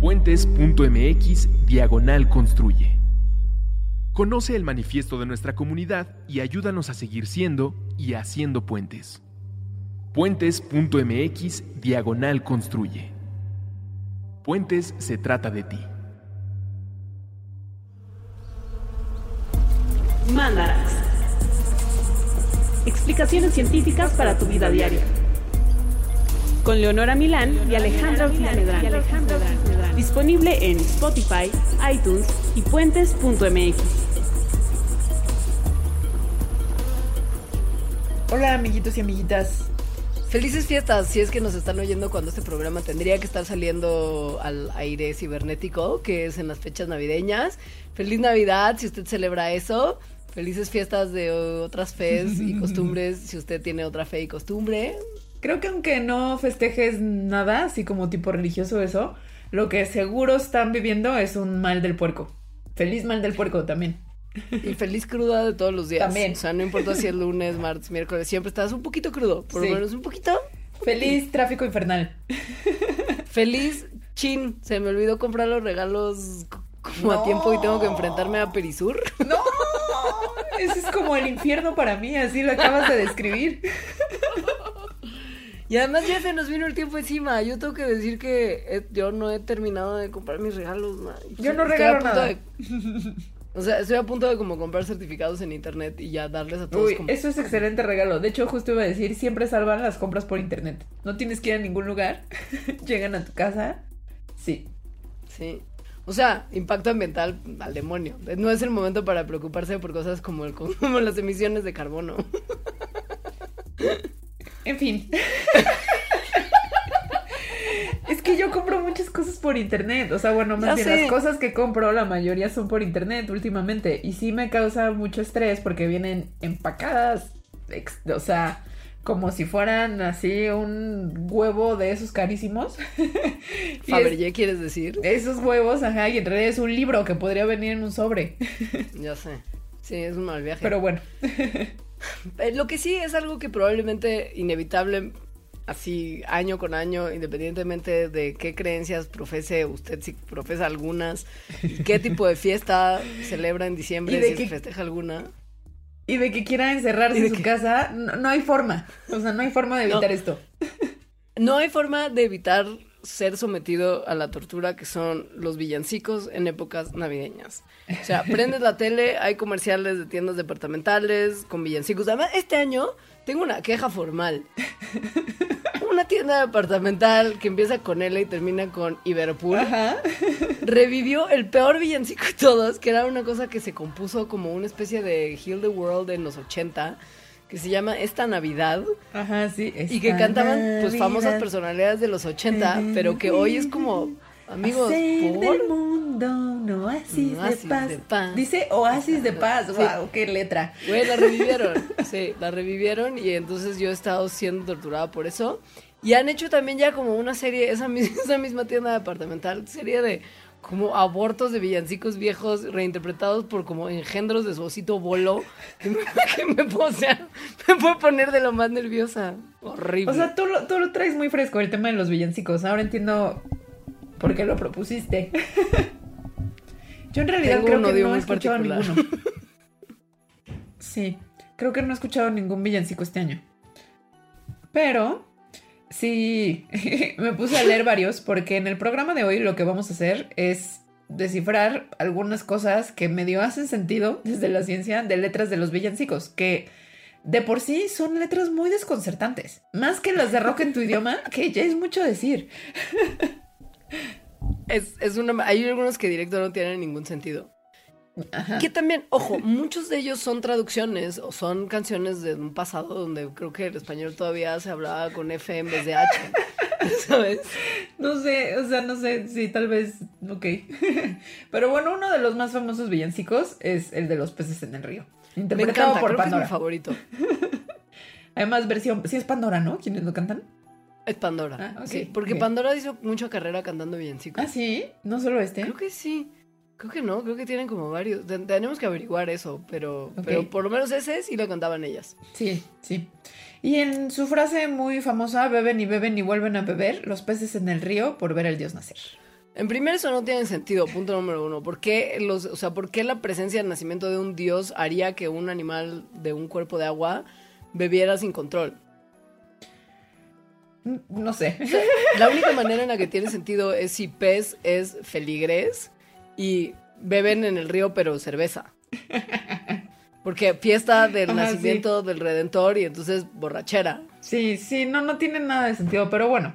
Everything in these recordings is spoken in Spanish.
Puentes.mx Diagonal Construye. Conoce el manifiesto de nuestra comunidad y ayúdanos a seguir siendo y haciendo puentes. Puentes.mx Diagonal Construye. Puentes se trata de ti. Mandarax. Explicaciones científicas para tu vida diaria. Con Leonora Milán y Alejandra Ortiz Medrano. Disponible en Spotify, iTunes y puentes.mx. Hola amiguitos y amiguitas. Felices fiestas, si es que nos están oyendo cuando este programa tendría que estar saliendo al aire cibernético, que es en las fechas navideñas. Feliz Navidad si usted celebra eso. Felices fiestas de otras fes y costumbres si usted tiene otra fe y costumbre. Creo que aunque no festejes nada, así como tipo religioso eso, lo que seguro están viviendo es un mal del puerco. Feliz mal del puerco también. Y feliz cruda de todos los días. También. O sea, no importa si es lunes, martes, miércoles, siempre estás un poquito crudo. Por Sí. lo menos un poquito. Feliz tráfico infernal. Feliz chin. Se me olvidó comprar los regalos como a tiempo y tengo que enfrentarme a Perisur. ¡No! Ese es como el infierno para mí, así lo acabas de describir. Y además ya se nos vino el tiempo encima. Yo tengo que decir que eh, yo no he terminado de comprar mis regalos. ma. Yo no regalo nada. de- o sea, estoy a punto de como comprar certificados en internet y ya darles a todos Uy, como... eso es excelente regalo. De hecho, justo iba a decir, siempre salvan las compras por internet. No tienes que ir a ningún lugar. Llegan a tu casa. Sí. Sí. O sea, impacto ambiental al demonio. No es el momento para preocuparse por cosas como, el, como las emisiones de carbono. En fin. es que yo compro muchas cosas por internet. O sea, bueno, más Ya bien sé. las cosas que compro, la mayoría son por internet últimamente. Y sí me causa mucho estrés porque vienen empacadas. O sea, como si fueran así un huevo de esos carísimos. Fabergé, ¿quieres decir? es- esos huevos, ajá, y en realidad es un libro que podría venir en un sobre. Ya sé. Sí, es un mal viaje. Pero bueno. Eh, Lo que sí es algo que probablemente inevitable, así año con año, independientemente de qué creencias profese usted, si profesa algunas, y qué tipo de fiesta celebra en diciembre, si qué- festeja alguna. Y de que quiera encerrarse en su que- casa, no, no hay forma. O sea, no hay forma de No. evitar esto. No hay forma de evitar ser sometido a la tortura que son los villancicos en épocas navideñas. O sea, prendes la tele, hay comerciales de tiendas departamentales con villancicos. Además, este año tengo una queja formal. Una tienda departamental que empieza con L y termina con Iberpool Ajá. revivió el peor villancico de todos, que era una cosa que se compuso como una especie de Heal the World en los 80, que se llama Esta Navidad. Ajá, sí. Y que cantaban pues famosas personalidades de los 80, pero que hoy es como amigos Hacer ¿por? del mundo un oasis, Un oasis de, paz. de paz. Dice oasis de paz. Sí. Wow, qué letra. Güey, la revivieron. Sí, la revivieron y entonces yo he estado siendo torturada por eso. Y han hecho también ya como una serie, esa, esa misma tienda departamental, serie de como abortos de villancicos viejos reinterpretados por como engendros de su osito bolo que me, que me, o sea, me puede poner de lo más nerviosa. Horrible. O sea, tú lo, tú lo traes muy fresco el tema de los villancicos. Ahora entiendo por qué lo propusiste. Yo en realidad Tengo creo un que no he escuchado particular. ninguno. Sí, creo que no he escuchado ningún villancico este año. Pero sí, me puse a leer varios porque en el programa de hoy lo que vamos a hacer es descifrar algunas cosas que medio hacen sentido desde la ciencia de letras de los villancicos, que de por sí son letras muy desconcertantes, más que las de rock en tu idioma, que ya es mucho decir. Es, es una, hay algunos que directo no tienen ningún sentido. Ajá. Que también, ojo, muchos de ellos son traducciones o son canciones de un pasado donde creo que el español todavía se hablaba con F en vez de H. ¿Sabes? No sé, o sea, no sé si tal vez, ok. Pero bueno, uno de los más famosos villancicos es el de los peces en el río. Me Interpretado encanta, por creo que es mi Pandora. favorito. Además, versión, sí es Pandora, ¿no? ¿Quiénes lo cantan? Es Pandora. Ah, sí, porque. Pandora hizo mucha carrera cantando villancicos. Ah, sí, no solo este. Creo que sí. Creo que no, creo que tienen como varios. Ten- tenemos que averiguar eso, pero, pero por lo menos ese sí lo contaban ellas. Sí, sí. Y en su frase muy famosa, beben y beben y vuelven a beber, los peces en el río por ver al dios nacer. En primer eso no tiene sentido, punto número uno. ¿Por qué, los, o sea, ¿por qué la presencia del nacimiento de un dios haría que un animal de un cuerpo de agua bebiera sin control? Mm, No sé. La única manera en la que tiene sentido es si pez es feligrés y beben en el río pero cerveza. Porque fiesta del Ajá, nacimiento del redentor y entonces borrachera. Sí, sí, no, no tiene nada de sentido, pero bueno.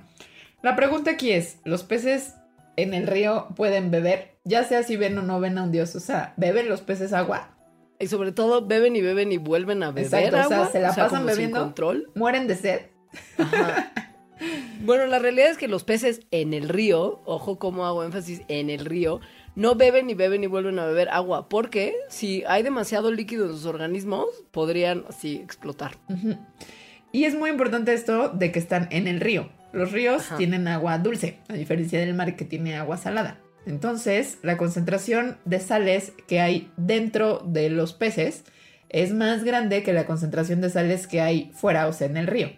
La pregunta aquí es, ¿los peces en el río pueden beber? Ya sea si ven o no ven a un dios, o sea, ¿beben los peces agua? Y sobre todo beben y beben y vuelven a beber Exacto, o sea, agua. se la pasan como sin bebiendo. control. ¿Mueren de sed? Ajá. Bueno, la realidad es que los peces en el río, ojo cómo hago énfasis en el río, no beben y beben y vuelven a beber agua, porque si hay demasiado líquido en sus organismos, podrían así explotar. Y es muy importante esto de que están en el río. Los ríos Ajá. tienen agua dulce, a diferencia del mar que tiene agua salada. Entonces, la concentración de sales que hay dentro de los peces es más grande que la concentración de sales que hay fuera, o sea, en el río.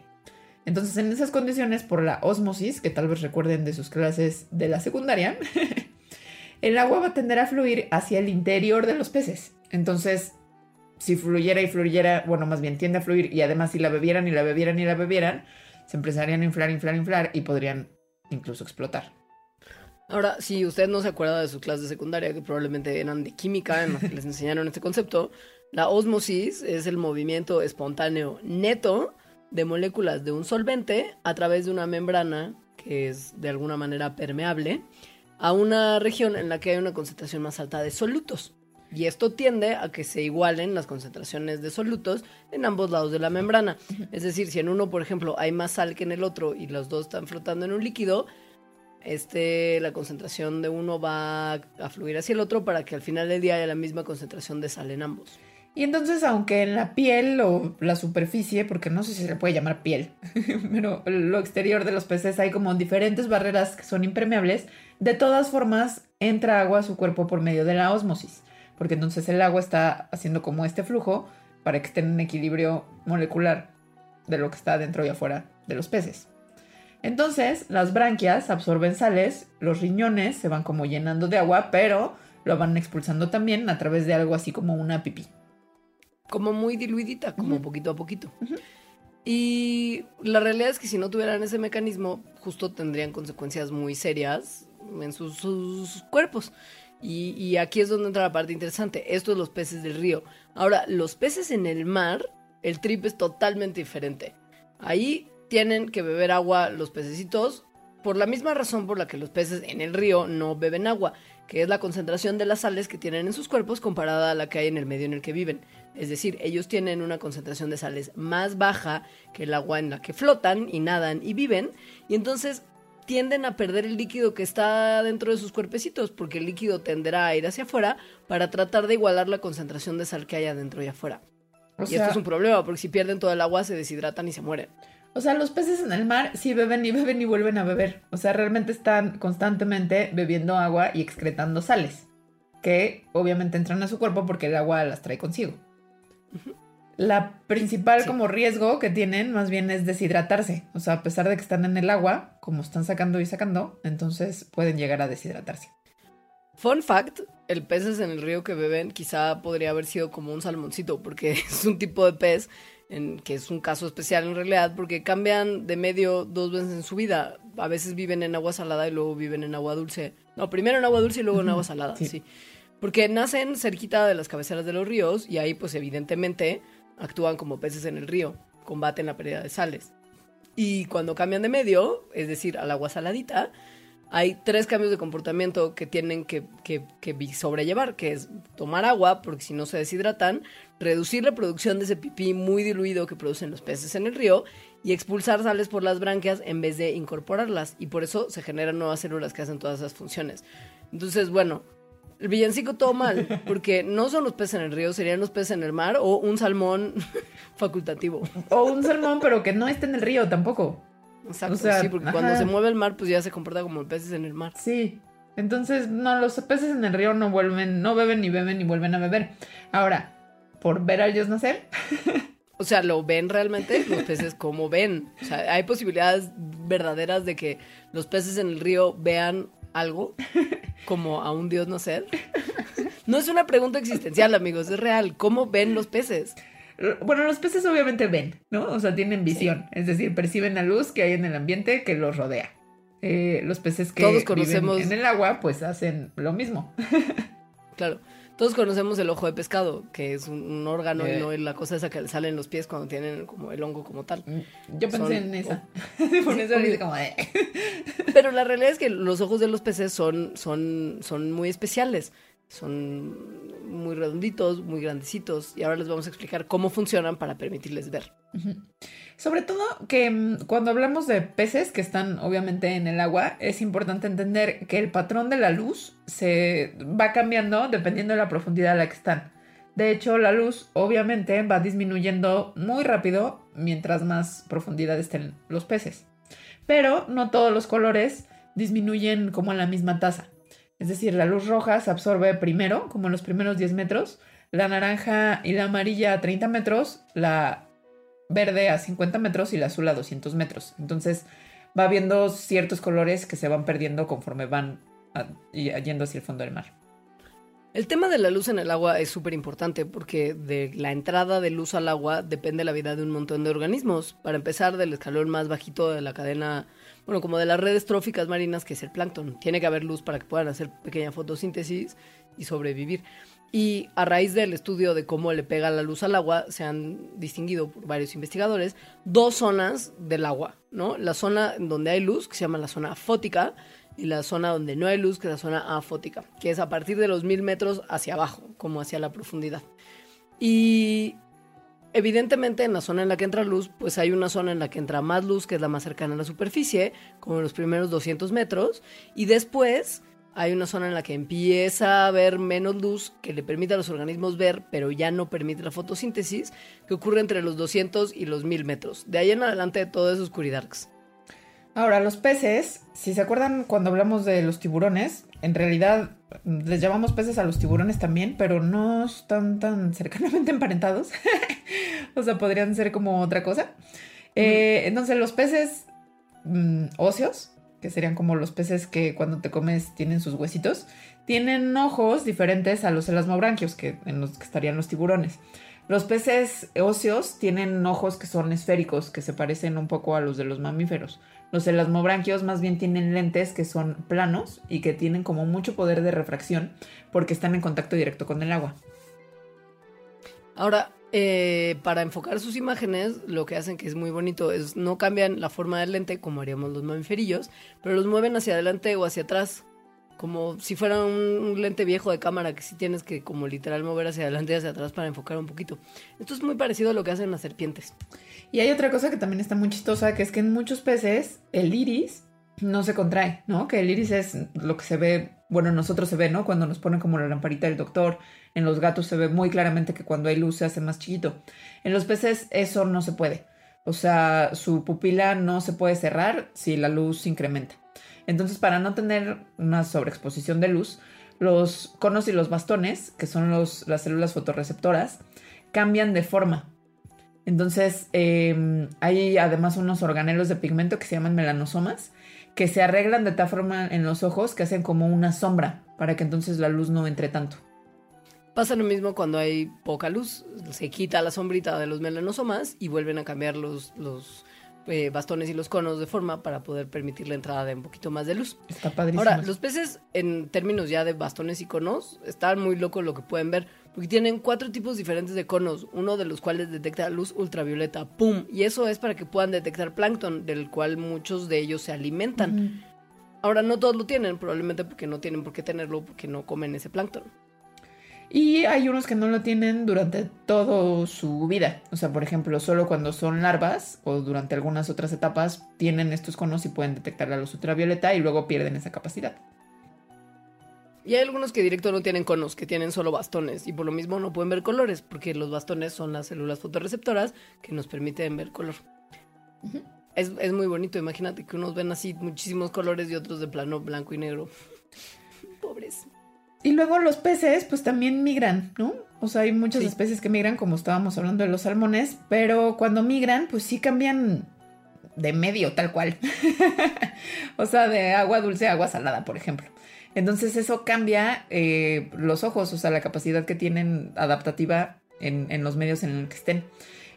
Entonces, en esas condiciones, por la osmosis, que tal vez recuerden de sus clases de la secundaria, el agua va a tender a fluir hacia el interior de los peces. Entonces, si fluyera y fluyera, bueno, más bien tiende a fluir y además si la bebieran y la bebieran y la bebieran, se empezarían a inflar, inflar, inflar y podrían incluso explotar. Ahora, si usted no se acuerda de su clase de secundaria, que probablemente eran de química, en las que les enseñaron este concepto, la osmosis es el movimiento espontáneo neto de moléculas de un solvente a través de una membrana que es de alguna manera permeable a una región en la que hay una concentración más alta de solutos. Y esto tiende a que se igualen las concentraciones de solutos en ambos lados de la membrana. Es decir, si en uno, por ejemplo, hay más sal que en el otro y los dos están flotando en un líquido, este, la concentración de uno va a fluir hacia el otro para que al final del día haya la misma concentración de sal en ambos. Y entonces, aunque en la piel o la superficie, porque no sé si se le puede llamar piel, pero lo exterior de los peces hay como diferentes barreras que son impermeables, de todas formas entra agua a su cuerpo por medio de la osmosis, porque entonces el agua está haciendo como este flujo para que estén en equilibrio molecular de lo que está dentro y afuera de los peces. Entonces, las branquias absorben sales, los riñones se van como llenando de agua, pero lo van expulsando también a través de algo así como una pipí. Como muy diluidita, como poquito a poquito. Y la realidad es que si no tuvieran ese mecanismo, justo tendrían consecuencias muy serias en sus, cuerpos. Y, aquí es donde entra la parte interesante. Estos los peces del río. Ahora, los peces en el mar, el trip es totalmente diferente. Ahí tienen que beber agua los pececitos por la misma razón por la que los peces en el río no beben agua, que es la concentración de las sales que tienen en sus cuerpos comparada a la que hay en el medio en el que viven. Es decir, ellos tienen una concentración de sales más baja que el agua en la que flotan y nadan y viven, y entonces tienden a perder el líquido que está dentro de sus cuerpecitos, porque el líquido tenderá a ir hacia afuera para tratar de igualar la concentración de sal que hay adentro y afuera. O y sea, esto es un problema, porque si pierden todo el agua se deshidratan y se mueren. o sea, los peces en el mar sí beben y beben y vuelven a beber. O sea, realmente están constantemente bebiendo agua y excretando sales, que obviamente entran a su cuerpo porque el agua las trae consigo. La principal Sí. como riesgo que tienen más bien es deshidratarse. O sea, a pesar de que están en el agua, como están sacando y sacando, entonces pueden llegar a deshidratarse. Fun fact, el peces en el río que beben quizá podría haber sido como un salmoncito, porque es un tipo de pez en, que es un caso especial en realidad, porque cambian de medio dos veces en su vida. A veces viven en agua salada y luego viven en agua dulce. No, primero en agua dulce y luego en agua salada, Sí. sí. Porque nacen cerquita de las cabeceras de los ríos y ahí pues evidentemente actúan como peces en el río, combaten la pérdida de sales. Y cuando cambian de medio, es decir, al agua saladita, hay tres cambios de comportamiento que tienen que, que- que sobrellevar, que es tomar agua, porque si no se deshidratan, reducir la producción de ese pipí muy diluido que producen los peces en el río y expulsar sales por las branquias en vez de incorporarlas. Y por eso se generan nuevas células que hacen todas esas funciones. Entonces, bueno, el villancico todo mal, porque no son los peces en el río, serían los peces en el mar o un salmón facultativo. O un salmón, pero que no esté en el río tampoco. Exacto, O sea, sí, porque ajá. cuando se mueve el mar, pues ya se comporta como peces en el mar. Sí. Entonces, no, los peces en el río no vuelven, no beben ni beben ni vuelven a beber. Ahora, por ver a ellos nacer. O sea, ¿lo ven realmente? Los peces, ¿cómo ven? O sea, ¿hay posibilidades verdaderas de que los peces en el río vean algo como a un dios nacer? No es una pregunta existencial, amigos, es real. ¿Cómo ven los peces? Bueno, los peces obviamente ven, ¿no? O sea, tienen visión, es decir, perciben la luz que hay en el ambiente que los rodea. Eh, los peces que Todos conocemos... viven en el agua, pues hacen lo mismo. claro. Todos conocemos el ojo de pescado, que es un, un órgano Eh. y no es la cosa esa que le sale en los pies cuando tienen como el hongo como tal. Yo pensé Son- en esa. Por eso como de... Pero la realidad es que los ojos de los peces son, son, son muy especiales. Son muy redonditos, muy grandecitos. Y ahora les vamos a explicar cómo funcionan para permitirles ver. Sobre todo que mm, cuando hablamos de peces que están obviamente en el agua, es importante entender que el patrón de la luz se va cambiando dependiendo de la profundidad a la que están. De hecho, la luz obviamente va disminuyendo muy rápido mientras más profundidad estén los peces. Pero no todos los colores disminuyen como a la misma tasa. Es decir, la luz roja se absorbe primero, como en los primeros 10 metros, la naranja y la amarilla a 30 metros, la verde a 50 metros y la azul a 200 metros. Entonces va viendo ciertos colores que se van perdiendo conforme van a- y- yendo hacia el fondo del mar. El tema de la luz en el agua es súper importante porque de la entrada de luz al agua depende la vida de un montón de organismos. Para empezar, del escalón más bajito de la cadena, bueno, como de las redes tróficas marinas, que es el plancton. Tiene que haber luz para que puedan hacer pequeña fotosíntesis y sobrevivir. Y a raíz del estudio de cómo le pega la luz al agua, se han distinguido por varios investigadores dos zonas del agua, ¿no? La zona donde hay luz, que se llama la zona fótica, y la zona donde no hay luz, que es la zona afótica, que es a partir de los mil metros hacia abajo, como hacia la profundidad. Y evidentemente en la zona en la que entra luz, pues hay una zona en la que entra más luz, que es la más cercana a la superficie, como en los primeros 200 metros, y después hay una zona en la que empieza a haber menos luz que le permite a los organismos ver, pero ya no permite la fotosíntesis, que ocurre entre los 200 y los 1000 metros. De ahí en adelante todo es oscuridad. Ahora, los peces, si se acuerdan cuando hablamos de los tiburones, en realidad mm, les llamamos peces a los tiburones también, pero no están tan cercanamente emparentados. o sea, podrían ser como otra cosa. Eh, entonces, los peces mm, óseos, que serían como los peces que cuando te comes tienen sus huesitos, tienen ojos diferentes a los elasmobranquios, que en los que estarían los tiburones. Los peces óseos tienen ojos que son esféricos, que se parecen un poco a los de los mamíferos. Los elasmobranquios más bien tienen lentes que son planos y que tienen como mucho poder de refracción porque están en contacto directo con el agua. Ahora, eh, para enfocar sus imágenes, lo que hacen que es muy bonito es no cambian la forma del lente como haríamos los mamíferillos, pero los mueven hacia adelante o hacia atrás, como si fuera un, un lente viejo de cámara que sí tienes que como literal mover hacia adelante y hacia atrás para enfocar un poquito. Esto es muy parecido a lo que hacen las serpientes. Y hay otra cosa que también está muy chistosa, que es que en muchos peces el iris no se contrae, ¿no? Que el iris es lo que se ve, bueno, en nosotros se ve, ¿no? Cuando nos ponen como la lamparita del doctor, en los gatos se ve muy claramente que cuando hay luz se hace más chiquito. En los peces eso no se puede. O sea, su pupila no se puede cerrar si la luz incrementa. Entonces, para no tener una sobreexposición de luz, los conos y los bastones, que son las células fotorreceptoras, cambian de forma. Entonces, eh, hay además unos organelos de pigmento que se llaman melanosomas, que se arreglan de tal forma en los ojos que hacen como una sombra, para que entonces la luz no entre tanto. Pasa lo mismo cuando hay poca luz, se quita la sombrita de los melanosomas y vuelven a cambiar los, los eh, bastones y los conos de forma para poder permitir la entrada de un poquito más de luz. Está padrísimo. Ahora, los peces, en términos ya de bastones y conos, están muy locos lo que pueden ver, porque tienen cuatro tipos diferentes de conos, uno de los cuales detecta luz ultravioleta, ¡pum! Y eso es para que puedan detectar plancton, del cual muchos de ellos se alimentan. Ahora, no todos lo tienen, probablemente porque no tienen por qué tenerlo, porque no comen ese plancton. Y hay unos que no lo tienen durante toda su vida. O sea, por ejemplo, solo cuando son larvas o durante algunas otras etapas tienen estos conos y pueden detectar la luz ultravioleta y luego pierden esa capacidad. Y hay algunos que directo no tienen conos, que tienen solo bastones, y por lo mismo no pueden ver colores, porque los bastones son las células fotorreceptoras que nos permiten ver color. es, es muy bonito, imagínate que unos ven así muchísimos colores y otros de plano blanco y negro. Y luego los peces, pues también migran, ¿no? O sea, hay muchas Sí. especies que migran, como estábamos hablando de los salmones, pero cuando migran, pues sí cambian de medio, tal cual. o sea, de agua dulce a agua salada, por ejemplo. Entonces eso cambia eh, los ojos, o sea, la capacidad que tienen adaptativa en, en los medios en los que estén.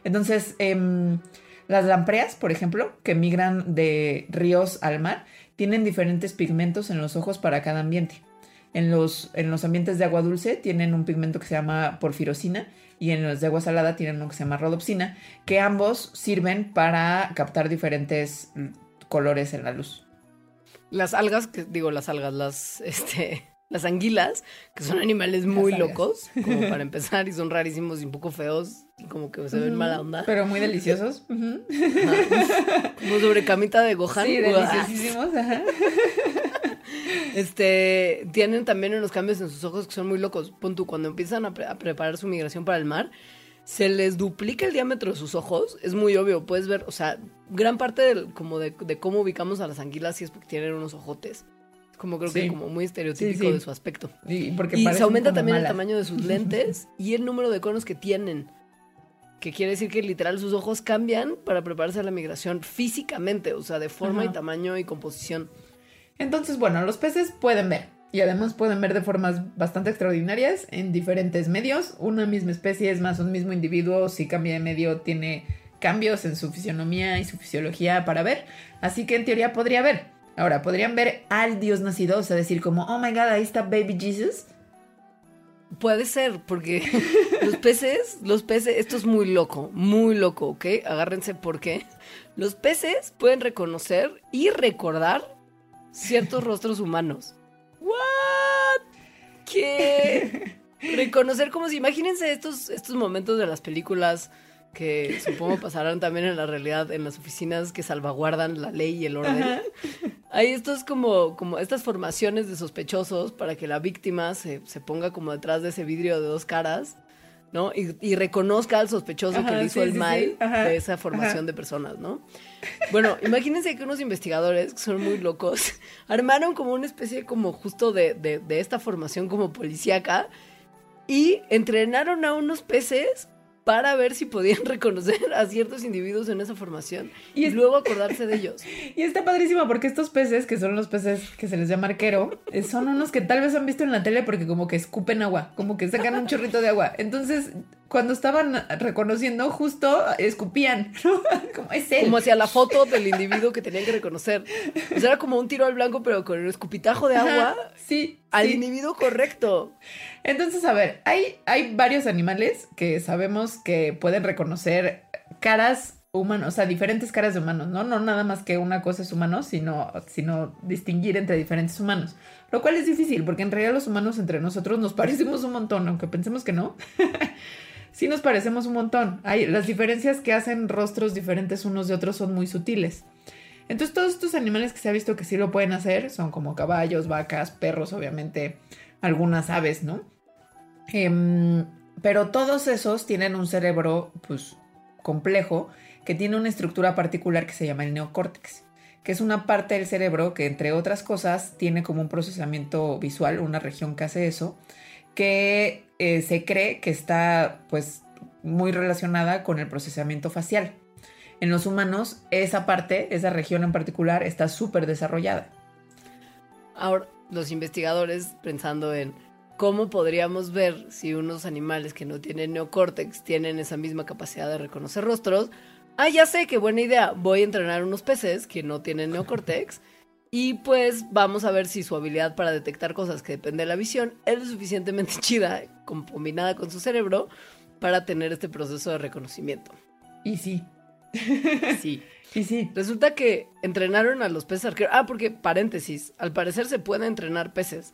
Entonces, em, las lampreas, por ejemplo, que migran de ríos al mar, tienen diferentes pigmentos en los ojos para cada ambiente. En los, en los ambientes de agua dulce tienen un pigmento que se llama porfirosina y en los de agua salada tienen uno que se llama rodopsina, que ambos sirven para captar diferentes mm, colores en la luz. Las algas, que digo las algas, las, este, las anguilas, que son animales muy locos, como para empezar, y son rarísimos y un poco feos, y como que se ven mala onda. Pero muy deliciosos. Ujú. Ajá. Como sobre camita de Gohan. Sí, deliciosísimos. ajá. Este, tienen también unos cambios en sus ojos que son muy locos. Pon tú, cuando empiezan a, pre- a preparar su migración para el mar, se les duplica el diámetro de sus ojos. Es muy obvio, puedes ver, o sea, gran parte del, como de, de cómo ubicamos a las anguilas sí es porque tienen unos ojotes. Es como creo Sí. que como muy estereotípico Sí, sí. de su aspecto. Y, porque Y se aumenta también el tamaño de sus lentes y el número de conos que tienen. Que quiere decir que literal sus ojos cambian para prepararse a la migración físicamente, o sea, de forma Ajá. y tamaño y composición. Entonces, bueno, los peces pueden ver. Y además pueden ver de formas bastante extraordinarias en diferentes medios. Una misma especie es más un mismo individuo. Si cambia de medio, tiene cambios en su fisionomía y su fisiología para ver. Así que en teoría podría ver. Ahora, podrían ver al Dios nacido, o sea, decir como, oh my god, ahí está Baby Jesus. Puede ser, porque los peces, los peces, esto es muy loco, muy loco, ¿ok? Agárrense porque los peces pueden reconocer y recordar ciertos rostros humanos. ¿What? ¿Qué? Reconocer como si, imagínense estos, estos momentos de las películas que supongo pasarán también en la realidad, en las oficinas que salvaguardan la ley y el orden. Hay estos como, como estas formaciones de sospechosos para que la víctima se, se ponga como detrás de ese vidrio de dos caras, ¿no? Y, y reconozca al sospechoso Ajá, que le hizo sí, el sí, mal sí. Ajá, de esa formación ajá. de personas, ¿no? Bueno, imagínense que unos investigadores que son muy locos armaron como una especie como justo de, de, de esta formación como policíaca y entrenaron a unos peces para ver si podían reconocer a ciertos individuos en esa formación Y luego acordarse de ellos. Y está padrísimo porque estos peces, que son los peces que se les llama arquero, eh, son unos que tal vez han visto en la tele porque como que escupen agua, como que sacan un chorrito de agua. Entonces, cuando estaban reconociendo, justo escupían, ¿no? Como es él. Como hacia la foto del individuo que tenían que reconocer. O sea, era como un tiro al blanco, pero con el escupitajo de agua Ajá, sí, al sí. individuo correcto. Entonces, a ver, hay, hay varios animales que sabemos que pueden reconocer caras humanas, o sea, diferentes caras de humanos, ¿no? No nada más que una cosa es humano, sino, sino distinguir entre diferentes humanos. Lo cual es difícil, porque en realidad los humanos entre nosotros nos parecemos un montón, aunque pensemos que no. sí nos parecemos un montón. Hay, las diferencias que hacen rostros diferentes unos de otros son muy sutiles. Entonces, todos estos animales que se ha visto que sí lo pueden hacer son como caballos, vacas, perros, obviamente, algunas aves, ¿no? Em, pero todos esos tienen un cerebro, pues, complejo, que tiene una estructura particular que se llama el neocórtex, que es una parte del cerebro que, entre otras cosas, tiene como un procesamiento visual, una región que hace eso, que eh, se cree que está, pues, muy relacionada con el procesamiento facial. En los humanos, esa parte, esa región en particular, está súper desarrollada. Ahora, los investigadores pensando en cómo podríamos ver si unos animales que no tienen neocórtex tienen esa misma capacidad de reconocer rostros. Ah, ya sé, qué buena idea. Voy a entrenar unos peces que no tienen neocórtex. Y pues vamos a ver si su habilidad para detectar cosas que depende de la visión es lo suficientemente chida, combinada con su cerebro, para tener este proceso de reconocimiento. Y sí, Sí. y sí. Resulta que entrenaron a los peces arqueros. Ah, porque, paréntesis, al parecer se puede entrenar peces.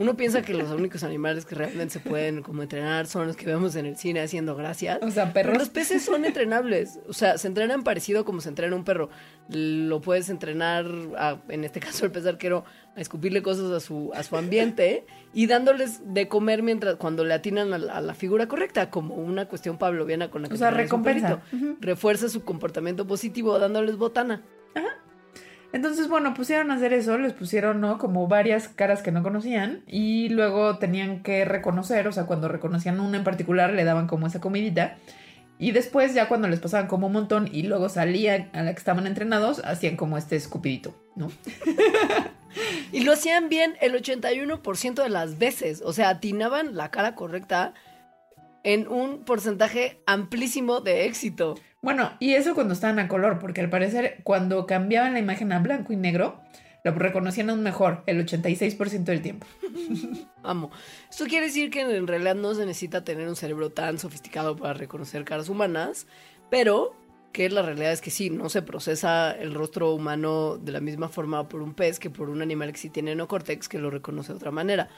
Uno piensa que los únicos animales que realmente se pueden como entrenar son los que vemos en el cine haciendo gracias. O sea, Pero perros. los peces son entrenables. O sea, se entrenan parecido como se entrena un perro. Lo puedes entrenar, a- en este caso el pez arquero, a escupirle cosas a su, a su ambiente y dándoles de comer mientras cuando le atinan a la, a la figura correcta, como una cuestión pavloviana con la que O sea, recompensa. Refuerza su comportamiento positivo dándoles botana. Entonces, bueno, pusieron a hacer eso, les pusieron, ¿no? Como varias caras que no conocían y luego tenían que reconocer, o sea, cuando reconocían una en particular le daban como esa comidita y después ya cuando les pasaban como un montón y luego salían a la que estaban entrenados, hacían como este escupidito, ¿no? y lo hacían bien el 81% de las veces, o sea, atinaban la cara correcta en un porcentaje amplísimo de éxito. Bueno, y eso cuando estaban a color, porque al parecer cuando cambiaban la imagen a blanco y negro, lo reconocían aún mejor, el 86% del tiempo. Amo. Esto quiere decir que en realidad no se necesita tener un cerebro tan sofisticado para reconocer caras humanas, pero que la realidad es que sí, no se procesa el rostro humano de la misma forma por un pez que por un animal que sí tiene neocórtex que lo reconoce de otra manera.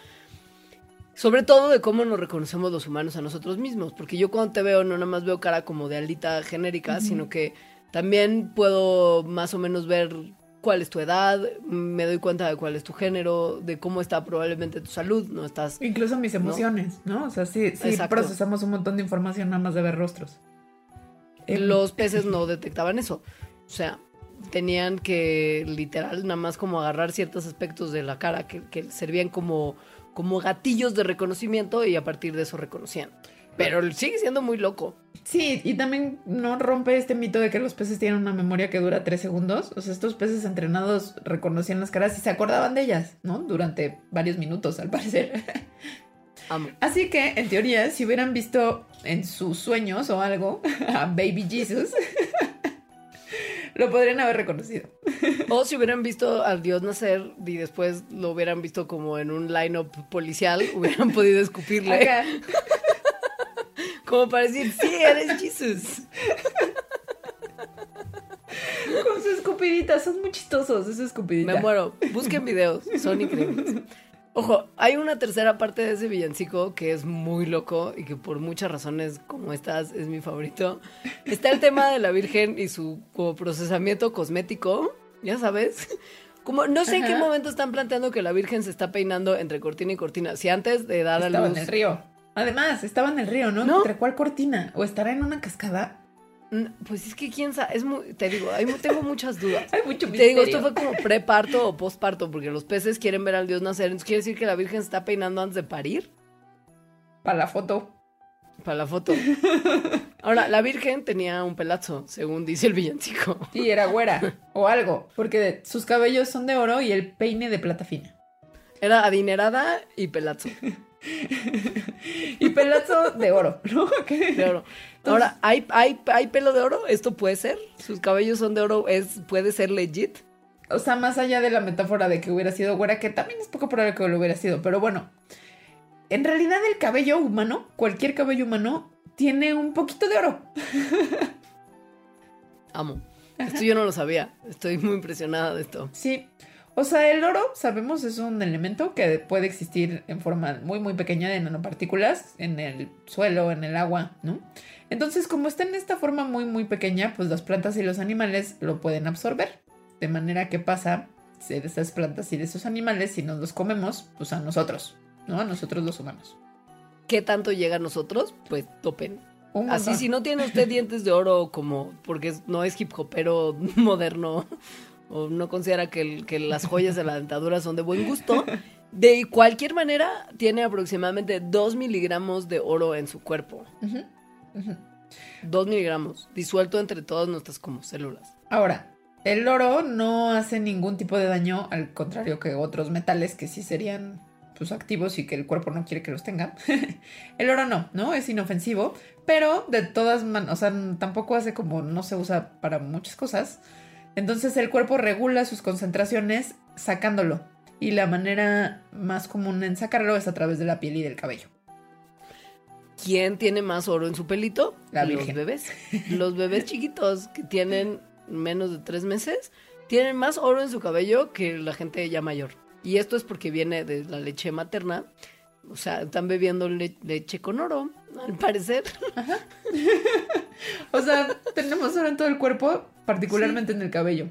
Sobre todo de cómo nos reconocemos los humanos a nosotros mismos, porque yo cuando te veo no nada más veo cara como de alita genérica, sino que también puedo más o menos ver cuál es tu edad, me doy cuenta de cuál es tu género, de cómo está probablemente tu salud, no estás... Incluso mis emociones, ¿no? O sea, sí, sí procesamos un montón de información nada más de ver rostros. Los peces no detectaban eso. O sea, tenían que literal nada más como agarrar ciertos aspectos de la cara que, que servían como como gatillos de reconocimiento y a partir de eso reconocían. Pero sigue siendo muy loco. Sí, y también no rompe este mito de que los peces tienen una memoria que dura tres segundos. O sea, estos peces entrenados reconocían las caras y se acordaban de ellas, ¿no? Durante varios minutos, al parecer. Así que, en teoría, si hubieran visto en sus sueños o algo a Baby Jesus, lo podrían haber reconocido. O si hubieran visto al dios nacer y después lo hubieran visto como en un line-up policial, hubieran podido escupirle. Como para decir, sí, eres Jesus. Con sus escupiditas, son muy chistosos esos escupiditas. Me muero. Busquen videos, son increíbles. Ojo, hay una tercera parte de ese villancico que es muy loco y que por muchas razones como estas es mi favorito. Está el tema de la Virgen y su procesamiento cosmético, ya sabes. Como no sé en qué momento están planteando que la Virgen se está peinando entre cortina y cortina. Si antes de dar a luz. Estaba en el río. Además, estaba en el río, ¿no? ¿No? ¿Entre cuál cortina? ¿O estará en una cascada? Pues es que quién sabe, es muy, te digo, tengo muchas dudas. Hay mucho Te digo, esto fue como preparto o posparto, porque los peces quieren ver al dios nacer. Entonces quiere decir que la Virgen se está peinando antes de parir. Para la foto. Para la foto. Ahora, la Virgen tenía un pelazo, según dice el villancico. Y era güera, o algo, porque sus cabellos son de oro y el peine de plata fina. Era adinerada y pelazo. Y pelazo de oro, ¿no? De oro. Ahora, ¿hay, ¿hay, ¿hay pelo de oro? ¿Esto puede ser? ¿Sus cabellos son de oro? ¿Es, ¿Puede ser legit? O sea, más allá de la metáfora de que hubiera sido güera, que también es poco probable que lo hubiera sido, pero bueno. En realidad el cabello humano, cualquier cabello humano, tiene un poquito de oro. Amo. Esto yo no lo sabía. Estoy muy impresionada de esto. Sí. O sea, el oro, sabemos, es un elemento que puede existir en forma muy, muy pequeña de nanopartículas en el suelo, en el agua, ¿no? Entonces, como está en esta forma muy, muy pequeña, pues las plantas y los animales lo pueden absorber. De manera que pasa de esas plantas y de esos animales, si nos los comemos, pues a nosotros, ¿no? A nosotros los humanos. ¿Qué tanto llega a nosotros? Pues topen. Así, si no tiene usted dientes de oro como porque no es hip hopero moderno o no considera que, las joyas de la dentadura son de buen gusto, de cualquier manera tiene aproximadamente 2 miligramos de oro en su cuerpo. 2 miligramos, disuelto entre todas nuestras como células. Ahora, el oro no hace ningún tipo de daño, al contrario que otros metales que sí serían pues, activos y que el cuerpo no quiere que los tenga. el oro no, ¿no? Es inofensivo, pero de todas maneras, o sea, tampoco hace como no se usa para muchas cosas. Entonces el cuerpo regula sus concentraciones sacándolo. Y la manera más común en sacarlo es a través de la piel y del cabello. ¿Quién tiene más oro en su pelito? La Los bebés. Los bebés chiquitos que tienen menos de tres meses tienen más oro en su cabello que la gente ya mayor. Y esto es porque viene de la leche materna. O sea, están bebiendo leche con oro, al parecer. o sea, tenemos oro en todo el cuerpo, particularmente en el cabello.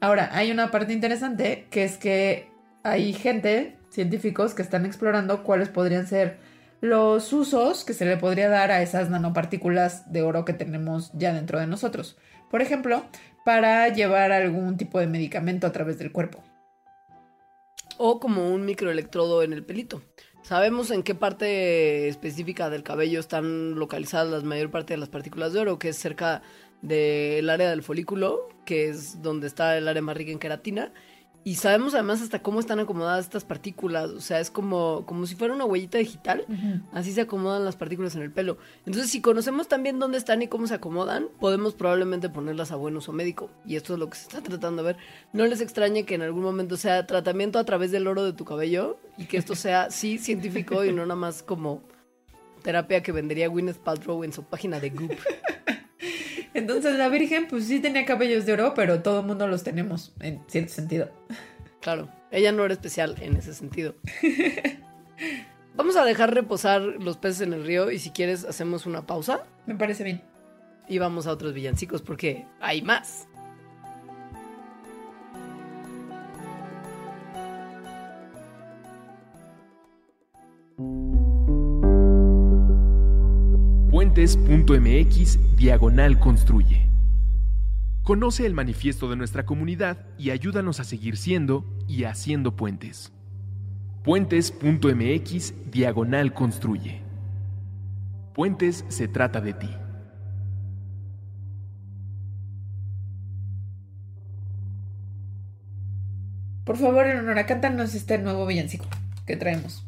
Ahora, hay una parte interesante que es que hay gente, científicos, que están explorando cuáles podrían ser los usos que se le podría dar a esas nanopartículas de oro que tenemos ya dentro de nosotros. Por ejemplo, para llevar algún tipo de medicamento a través del cuerpo. O como un microelectrodo en el pelito. ¿Sabemos en qué parte específica del cabello están localizadas la mayor parte de las partículas de oro? Que es cerca del área del folículo, que es donde está el área más rica en queratina. Y sabemos además hasta cómo están acomodadas estas partículas. O sea, es como, como si fuera una huellita digital. Así se acomodan las partículas en el pelo. Entonces, si conocemos también dónde están y cómo se acomodan, podemos probablemente ponerlas a buen uso médico. Y esto es lo que se está tratando de ver. No les extrañe que en algún momento sea tratamiento a través del oro de tu cabello y que esto sea, sí, científico y no nada más como terapia que vendería Gwyneth Paltrow en su página de Goop. Entonces la Virgen pues sí tenía cabellos de oro, pero todo el mundo los tenemos en cierto sentido. Claro, ella no era especial en ese sentido. Vamos a dejar reposar los peces en el río y si quieres hacemos una pausa. Me parece bien. Y vamos a otros villancicos porque hay más. puentes.mx diagonal construye. Conoce el manifiesto de nuestra comunidad y ayúdanos a seguir siendo y haciendo puentes. Puentes.mx diagonal construye. Puentes se trata de ti. Por favor, Eleonora, cántanos este nuevo villancico que traemos.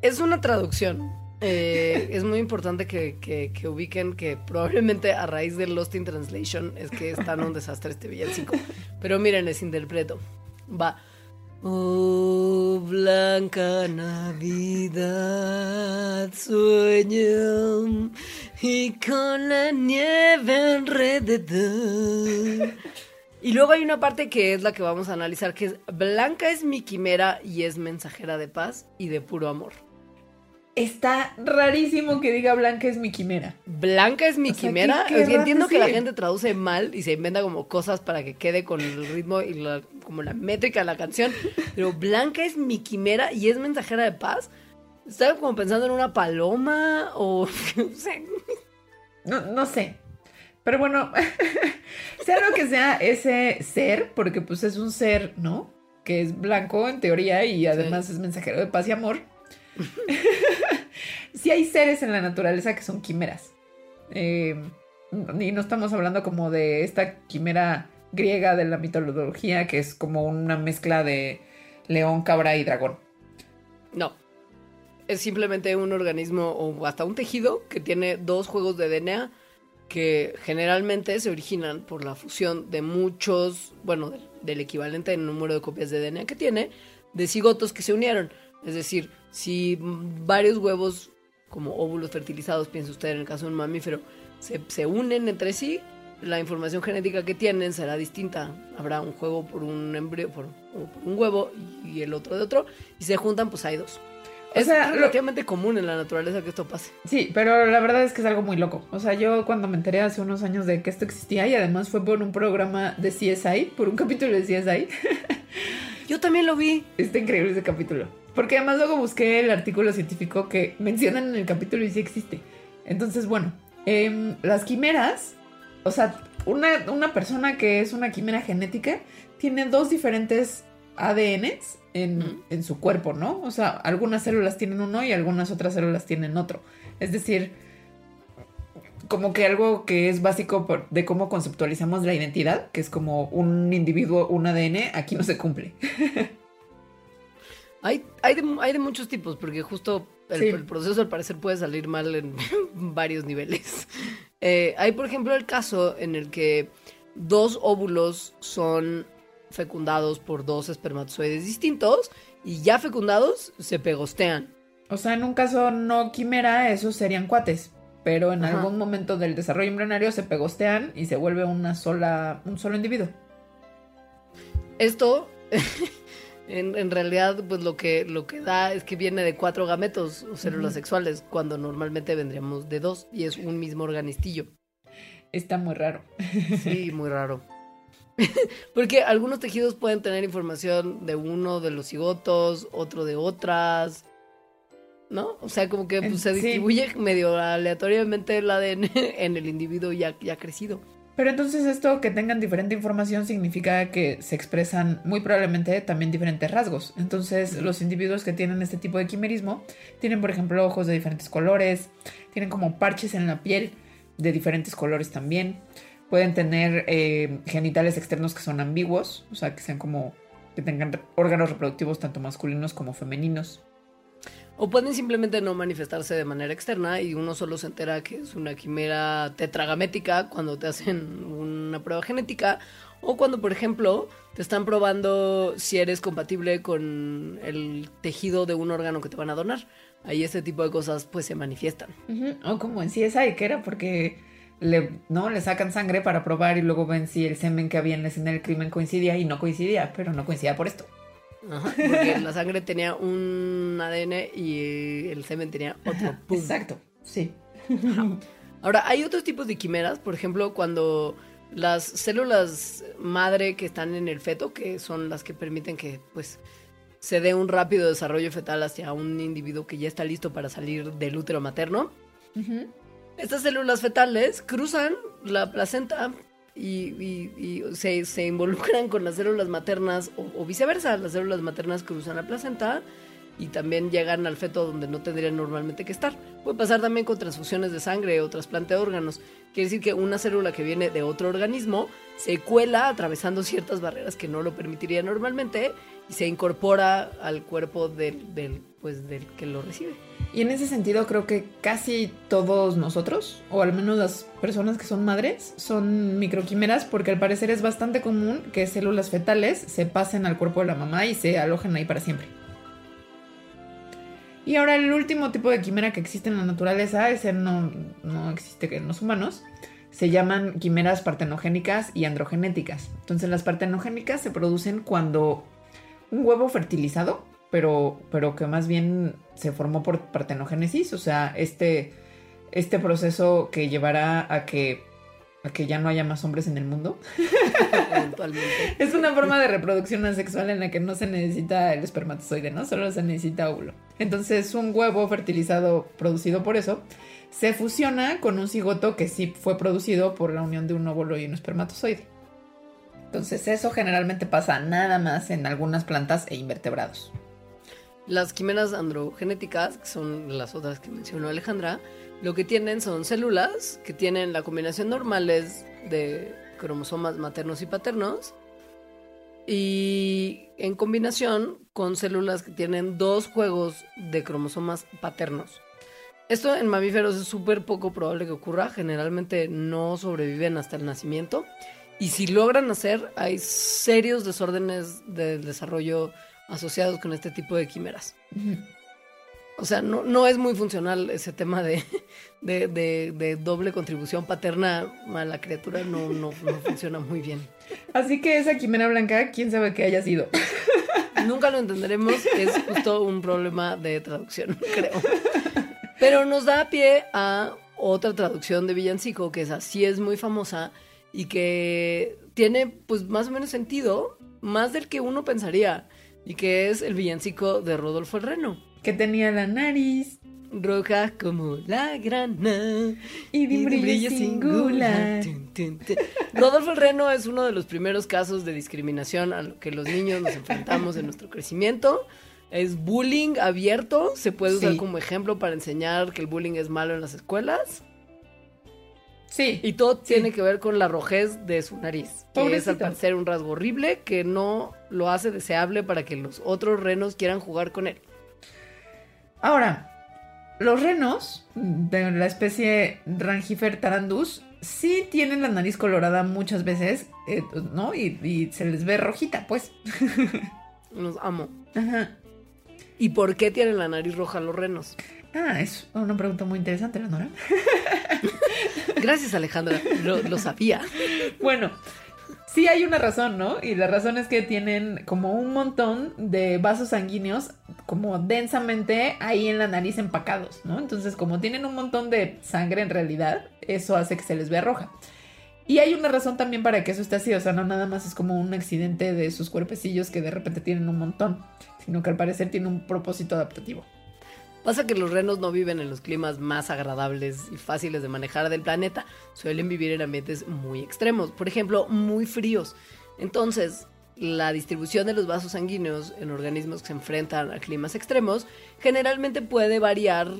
Es una traducción. Eh, es muy importante que, que, que, ubiquen que probablemente a raíz de Lost in Translation es que está en un desastre este villancico. Pero miren, es interpreto. Va. Oh, blanca Navidad, sueño y con la nieve alrededor. Y luego hay una parte que es la que vamos a analizar, que es Blanca es mi quimera y es mensajera de paz y de puro amor. Está rarísimo que diga Blanca es mi quimera. Blanca es mi quimera. entiendo que la gente traduce mal y se inventa como cosas para que quede con el ritmo y la, como la métrica de la canción. Pero Blanca es mi quimera y es mensajera de paz. Estaba como pensando en una paloma o no sé. No, no sé. Pero bueno, sea lo que sea ese ser, porque pues es un ser, ¿no? Que es blanco en teoría y además es mensajero de paz y amor. sí hay seres en la naturaleza que son quimeras. Eh, y no estamos hablando como de esta quimera griega de la mitología, que es como una mezcla de león, cabra y dragón. No. Es simplemente un organismo o hasta un tejido que tiene dos juegos de DNA que generalmente se originan por la fusión de muchos, bueno, del, equivalente en número de copias de DNA que tiene, de cigotos que se unieron. Es decir, si varios huevos como óvulos fertilizados, piensa usted en el caso de un mamífero, se, se unen entre sí, la información genética que tienen será distinta. Habrá un juego por un embrión, por, por un huevo y el otro de otro, y se juntan, pues hay dos es relativamente común en la naturaleza que esto pase. Sí, pero la verdad es que es algo muy loco. O sea, yo cuando me enteré hace unos años de que esto existía y además fue por un programa de CSI, por un capítulo de CSI. yo también lo vi. Está increíble ese capítulo. Porque además luego busqué el artículo científico que mencionan en el capítulo y sí existe. Entonces, bueno, em, las quimeras, o sea, una, una persona que es una quimera genética tiene dos diferentes ADNs en, su cuerpo, ¿no? O sea, algunas células tienen uno y algunas otras células tienen otro. Es decir, como que algo que es básico de cómo conceptualizamos la identidad, que es como un individuo, un ADN, aquí no se cumple. hay, hay, de, hay de muchos tipos, porque justo el, proceso al parecer puede salir mal en varios niveles. Eh, hay, por ejemplo, el caso en el que dos óvulos son fecundados por dos espermatozoides distintos y ya fecundados se pegostean. O sea, en un caso no quimera, esos serían cuates, pero en algún momento del desarrollo embrionario se pegostean y se vuelve una sola, un solo individuo. Esto, en, realidad, pues lo que, lo que da es que viene de cuatro gametos o células sexuales, cuando normalmente vendríamos de dos y es un mismo organistillo. Está muy raro. Sí, muy raro. Porque algunos tejidos pueden tener información de uno de los cigotos, otro de otras. ¿No? O sea, como que pues, se distribuye medio aleatoriamente el ADN en el individuo ya, ya crecido. Pero entonces esto que tengan diferente información significa que se expresan muy probablemente también diferentes rasgos. Entonces los individuos que tienen este tipo de quimerismo tienen por ejemplo ojos de diferentes colores, tienen como parches en la piel de diferentes colores también. Pueden tener eh, genitales externos que son ambiguos, o sea que sean como que tengan órganos reproductivos tanto masculinos como femeninos. O pueden simplemente no manifestarse de manera externa y uno solo se entera que es una quimera tetragamética cuando te hacen una prueba genética o cuando, por ejemplo, te están probando si eres compatible con el tejido de un órgano que te van a donar. Ahí este tipo de cosas pues se manifiestan. O como en CSI, que era porque le, ¿no? le sacan sangre para probar y luego ven si el semen que había en la escena del crimen coincidía y no coincidía, pero no coincidía por esto. Ajá, porque la sangre tenía un ADN y el semen tenía otro. Exacto, sí. Ahora, hay otros tipos de quimeras, por ejemplo, cuando las células madre que están en el feto, que son las que permiten que pues se dé un rápido desarrollo fetal hacia un individuo que ya está listo para salir del útero materno. Estas células fetales cruzan la placenta y, se, involucran con las células maternas o, viceversa. Las células maternas cruzan la placenta y también llegan al feto donde no tendrían normalmente que estar. Puede pasar también con transfusiones de sangre o trasplante de órganos. Quiere decir que una célula que viene de otro organismo se cuela atravesando ciertas barreras que no lo permitiría normalmente y se incorpora al cuerpo del, del, pues, del que lo recibe. Y en ese sentido creo que casi todos nosotros, o al menos las personas que son madres, son microquimeras porque al parecer es bastante común que células fetales se pasen al cuerpo de la mamá y se alojen ahí para siempre. Y ahora el último tipo de quimera que existe en la naturaleza, ese no, no existe en los humanos, se llaman quimeras partenogénicas y androgenéticas. Entonces las partenogénicas se producen cuando un huevo fertilizado pero, pero que más bien se formó por partenogénesis, o sea, este, este proceso que llevará a que, a que ya no haya más hombres en el mundo. es una forma de reproducción asexual en la que no se necesita el espermatozoide, ¿no? Solo se necesita óvulo. Entonces, un huevo fertilizado producido por eso se fusiona con un cigoto que sí fue producido por la unión de un óvulo y un espermatozoide. Entonces, eso generalmente pasa nada más en algunas plantas e invertebrados. Las quimeras androgenéticas, que son las otras que mencionó Alejandra, lo que tienen son células que tienen la combinación normales de cromosomas maternos y paternos y en combinación con células que tienen dos juegos de cromosomas paternos. Esto en mamíferos es súper poco probable que ocurra, generalmente no sobreviven hasta el nacimiento y si logran nacer hay serios desórdenes del desarrollo asociados con este tipo de quimeras. O sea, no, no, es muy funcional ese tema de, de, doble contribución paterna a la criatura, no, no, funciona muy bien. Así que esa quimera blanca, quién sabe qué haya sido. Nunca lo entenderemos, es justo un problema de traducción, creo. Pero nos da pie a otra traducción de villancico, que es así es muy famosa y que tiene pues más o menos sentido, más del que uno pensaría y que es el villancico de Rodolfo el Reno. Que tenía la nariz roja como la grana y de brillo singular. Rodolfo el Reno es uno de los primeros casos de discriminación a lo que los niños nos enfrentamos en nuestro crecimiento. Es bullying abierto, se puede usar como ejemplo para enseñar que el bullying es malo en las escuelas. Sí. Y todo tiene que ver con la rojez de su nariz. Que es al parecer un rasgo horrible que no lo hace deseable para que los otros renos quieran jugar con él. Ahora, los renos de la especie Rangifer tarandus sí tienen la nariz colorada muchas veces, eh, ¿no? Y, y, se les ve rojita, pues. Los amo. Ajá. ¿Y por qué tienen la nariz roja los renos? Ah, es una pregunta muy interesante, Leonora. Gracias, Alejandra. Lo, sabía. Bueno, sí hay una razón, ¿no? Y la razón es que tienen como un montón de vasos sanguíneos como densamente ahí en la nariz empacados, ¿no? Entonces, como tienen un montón de sangre en realidad, eso hace que se les vea roja. Y hay una razón también para que eso esté así, o sea, no nada más es como un accidente de sus cuerpecillos que de repente tienen un montón, sino que al parecer tiene un propósito adaptativo. Pasa que los renos no viven en los climas más agradables y fáciles de manejar del planeta, suelen vivir en ambientes muy extremos, por ejemplo, muy fríos. Entonces, la distribución de los vasos sanguíneos en organismos que se enfrentan a climas extremos generalmente puede variar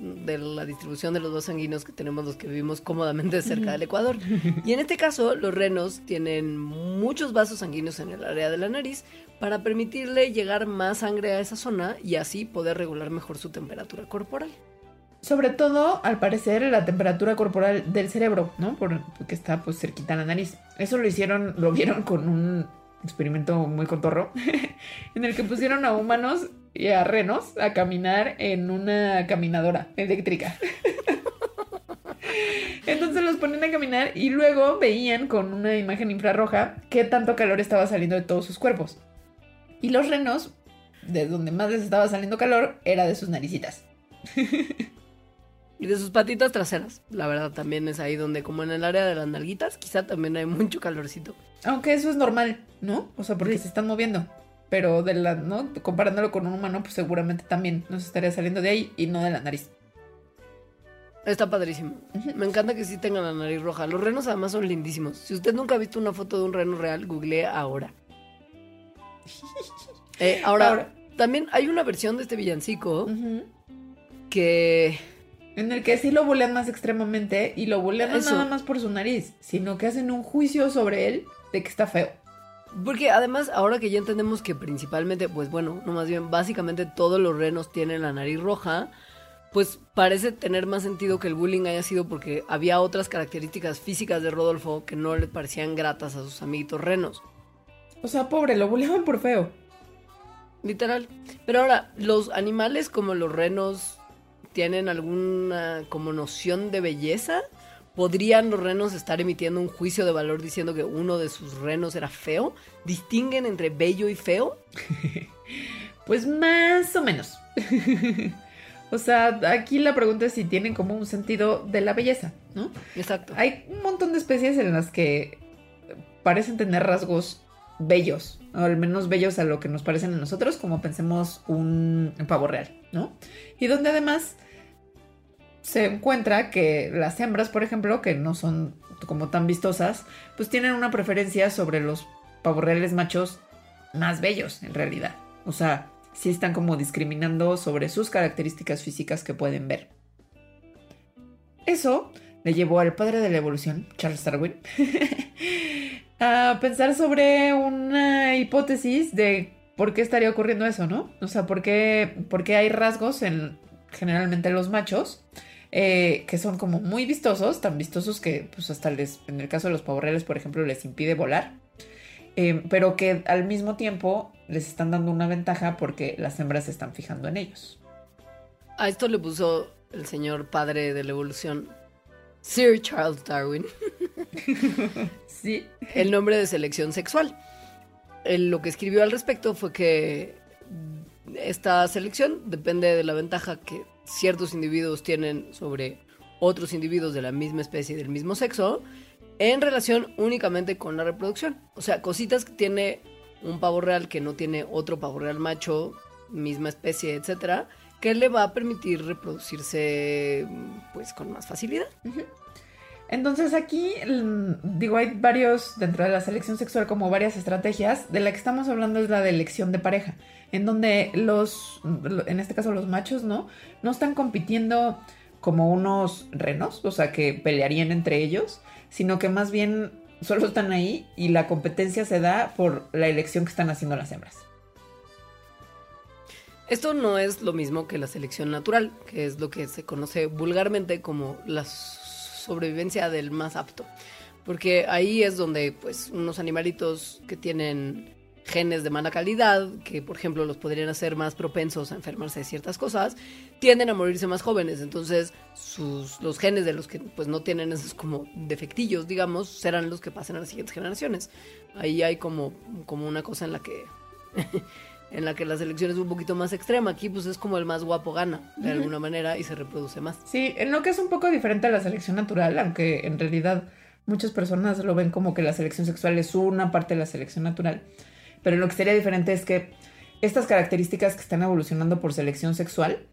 de la distribución de los vasos sanguíneos que tenemos los que vivimos cómodamente cerca del Ecuador. Y en este caso, los renos tienen muchos vasos sanguíneos en el área de la nariz para permitirle llegar más sangre a esa zona y así poder regular mejor su temperatura corporal. Sobre todo, al parecer, la temperatura corporal del cerebro, ¿no? Porque está pues cerquita a la nariz. Eso lo hicieron, lo vieron con un experimento muy contorro, en el que pusieron a humanos y a renos a caminar en una caminadora eléctrica. Entonces los ponían a caminar y luego veían con una imagen infrarroja qué tanto calor estaba saliendo de todos sus cuerpos. Y los renos, de donde más les estaba saliendo calor, era de sus naricitas. Y de sus patitas traseras. La verdad también es ahí donde, como en el área de las nalguitas, quizá también hay mucho calorcito. Aunque eso es normal, ¿no? O sea, porque se están moviendo. Pero de la, ¿no? Comparándolo con un humano, pues seguramente también nos estaría saliendo de ahí y no de la nariz. Está padrísimo. Me encanta que sí tengan la nariz roja. Los renos además son lindísimos. Si usted nunca ha visto una foto de un reno real, googlee ahora. Eh, ahora, también hay una versión de este villancico que en el que sí lo bulean más extremadamente y lo bulean no nada más por su nariz, sino que hacen un juicio sobre él de que está feo. Porque además, ahora que ya entendemos que principalmente, pues bueno, no más bien, básicamente todos los renos tienen la nariz roja, pues parece tener más sentido que el bullying haya sido porque había otras características físicas de Rodolfo que no le parecían gratas a sus amiguitos renos. O sea, pobre, lo buleaban por feo. Literal. Pero ahora, los animales como los renos tienen alguna como noción de belleza, ¿podrían los renos estar emitiendo un juicio de valor diciendo que uno de sus renos era feo? ¿Distinguen entre bello y feo? pues más o menos. o sea, aquí la pregunta es si tienen como un sentido de la belleza, ¿no? Exacto. Hay un montón de especies en las que parecen tener rasgos bellos, o al menos bellos a lo que nos parecen a nosotros, como pensemos un pavo real, ¿no? Y donde además se encuentra que las hembras, por ejemplo, que no son como tan vistosas, pues tienen una preferencia sobre los pavos reales machos más bellos, en realidad. O sea, sí están como discriminando sobre sus características físicas que pueden ver. Eso le llevó al padre de la evolución, Charles Darwin, a pensar sobre una hipótesis de por qué estaría ocurriendo eso, ¿no? O sea, por qué, hay rasgos en generalmente los machos eh, que son como muy vistosos, tan vistosos que pues hasta les, en el caso de los pavorreales, por ejemplo, les impide volar, eh, pero que al mismo tiempo les están dando una ventaja porque las hembras se están fijando en ellos. A esto le puso el señor padre de la evolución, Sir Charles Darwin. sí. El nombre de selección sexual. lo que escribió al respecto fue que esta selección depende de la ventaja que ciertos individuos tienen sobre otros individuos de la misma especie y del mismo sexo en relación únicamente con la reproducción. O sea, cositas que tiene un pavo real que no tiene otro pavo real macho, misma especie, etcétera, que le va a permitir reproducirse pues con más facilidad. Entonces aquí, digo, hay varios, dentro de la selección sexual, como varias estrategias. De la que estamos hablando es la de elección de pareja, en donde los, en este caso los machos, ¿no? No están compitiendo como unos renos, o sea, que pelearían entre ellos, sino que más bien solo están ahí y la competencia se da por la elección que están haciendo las hembras. Esto no es lo mismo que la selección natural, que es lo que se conoce vulgarmente como la sobrevivencia del más apto. Porque ahí es donde pues unos animalitos que tienen genes de mala calidad, que por ejemplo los podrían hacer más propensos a enfermarse de ciertas cosas, tienden a morirse más jóvenes. Entonces, sus, los genes de los que pues no tienen esos como defectillos, digamos, serán los que pasen a las siguientes generaciones. Ahí hay como, como una cosa en la que en la que la selección es un poquito más extrema. Aquí pues es como el más guapo gana, de alguna manera, y se reproduce más. Sí, en lo que es un poco diferente a la selección natural, aunque en realidad muchas personas lo ven como que la selección sexual es una parte de la selección natural. Pero lo que sería diferente es que estas características que están evolucionando por selección sexual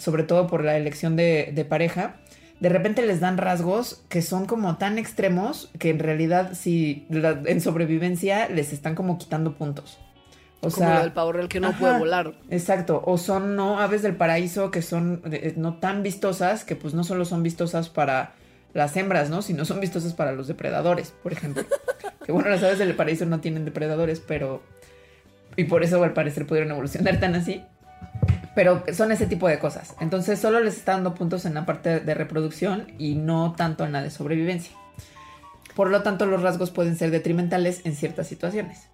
sobre todo por la elección de, de pareja, de repente les dan rasgos que son como tan extremos que en realidad si la- en sobrevivencia les están como quitando puntos. O como sea, del pavo real que no ajá. puede volar. Exacto, o son no aves del paraíso que son eh, no tan vistosas, que pues no solo son vistosas para las hembras, ¿no? Sino son vistosas para los depredadores, por ejemplo. que bueno, las aves del paraíso no tienen depredadores, pero... Y por eso al parecer pudieron evolucionar tan así. Pero son ese tipo de cosas. Entonces solo les está dando puntos en la parte de reproducción y no tanto en la de sobrevivencia. Por lo tanto, los rasgos pueden ser detrimentales en ciertas situaciones.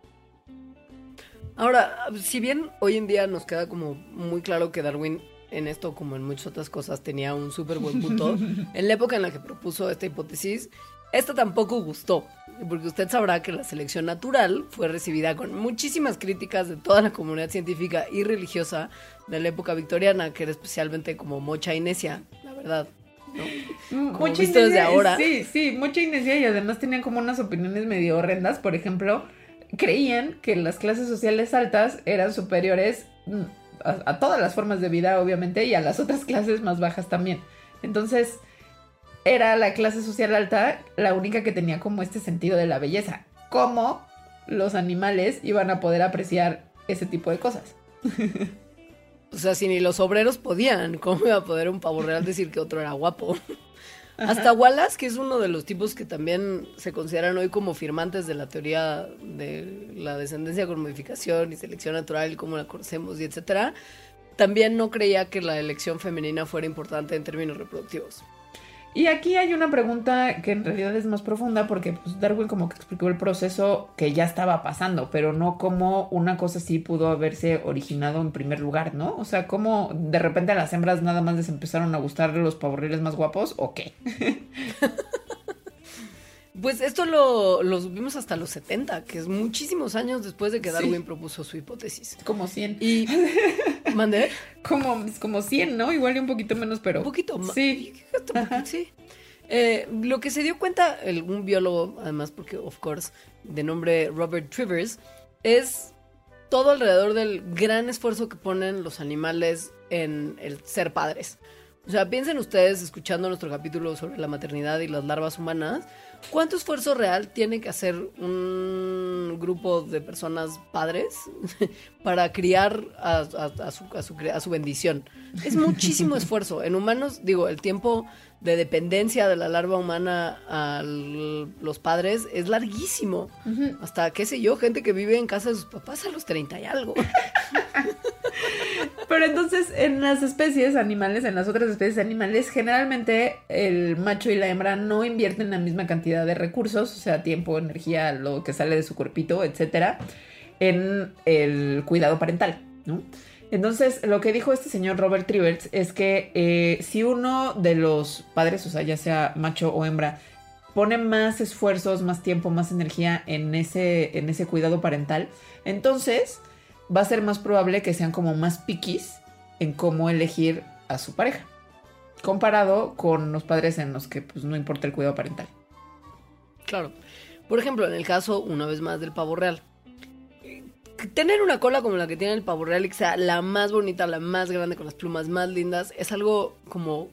Ahora, si bien hoy en día nos queda como muy claro que Darwin en esto, como en muchas otras cosas, tenía un súper buen punto, en la época en la que propuso esta hipótesis, esta tampoco gustó, porque usted sabrá que la selección natural fue recibida con muchísimas críticas de toda la comunidad científica y religiosa de la época victoriana, que era especialmente como mocha y necia, la verdad. ¿no? Como Mucha visto desde inesia- ahora. Sí, sí, mucha inesia y además tenían como unas opiniones medio horrendas. Por ejemplo, creían que las clases sociales altas eran superiores mm, a, todas las formas de vida, obviamente, y a las otras clases más bajas también. Entonces, era la clase social alta la única que tenía como este sentido de la belleza. ¿Cómo los animales iban a poder apreciar ese tipo de cosas? O sea, si ni los obreros podían, ¿cómo iba a poder un pavo real decir que otro era guapo? Hasta Wallace, que es uno de los tipos que también se consideran hoy como firmantes de la teoría de la descendencia con modificación y selección natural y cómo la conocemos y etcétera, también no creía que la elección femenina fuera importante en términos reproductivos. Y aquí hay una pregunta que en realidad es más profunda porque pues, Darwin como que explicó el proceso que ya estaba pasando, pero no cómo una cosa así pudo haberse originado en primer lugar, ¿no? O sea, cómo de repente a las hembras nada más les empezaron a gustar los pavorriles más guapos o qué. Pues esto lo, lo supimos hasta los 70, que es muchísimos años después de que Sí. Darwin propuso su hipótesis. Como 100. Y... ¿Mandé? Como, como 100, ¿no? Igual y un poquito menos, pero... Un poquito más. Sí. Sí. Eh, lo que se dio cuenta el- un biólogo, además, porque, of course, de nombre Robert Trivers, es todo alrededor del gran esfuerzo que ponen los animales en el ser padres. O sea, piensen ustedes, escuchando nuestro capítulo sobre la maternidad y las larvas humanas, ¿cuánto esfuerzo real tiene que hacer un grupo de personas padres para criar a, a- a su, a su a su bendición? Es muchísimo esfuerzo. En humanos, digo, el tiempo de dependencia de la larva humana a los padres es larguísimo. Hasta, qué sé yo, gente que vive en casa de sus papás a los 30 y algo. Pero entonces en las especies animales, en las otras especies animales, generalmente el macho y la hembra no invierten la misma cantidad de recursos, o sea, tiempo, energía, lo que sale de su cuerpito, etcétera, en el cuidado parental, ¿no? Entonces, lo que dijo este señor Robert Trivers es que eh, si uno de los padres, o sea, ya sea macho o hembra, pone más esfuerzos, más tiempo, más energía en ese, en ese cuidado parental, entonces va a ser más probable que sean como más piquis en cómo elegir a su pareja. Comparado con los padres en los que pues no importa el cuidado parental. Claro. Por ejemplo, en el caso, una vez más, del pavo real. Tener una cola como la que tiene el pavo real y que sea la más bonita, la más grande, con las plumas más lindas, es algo como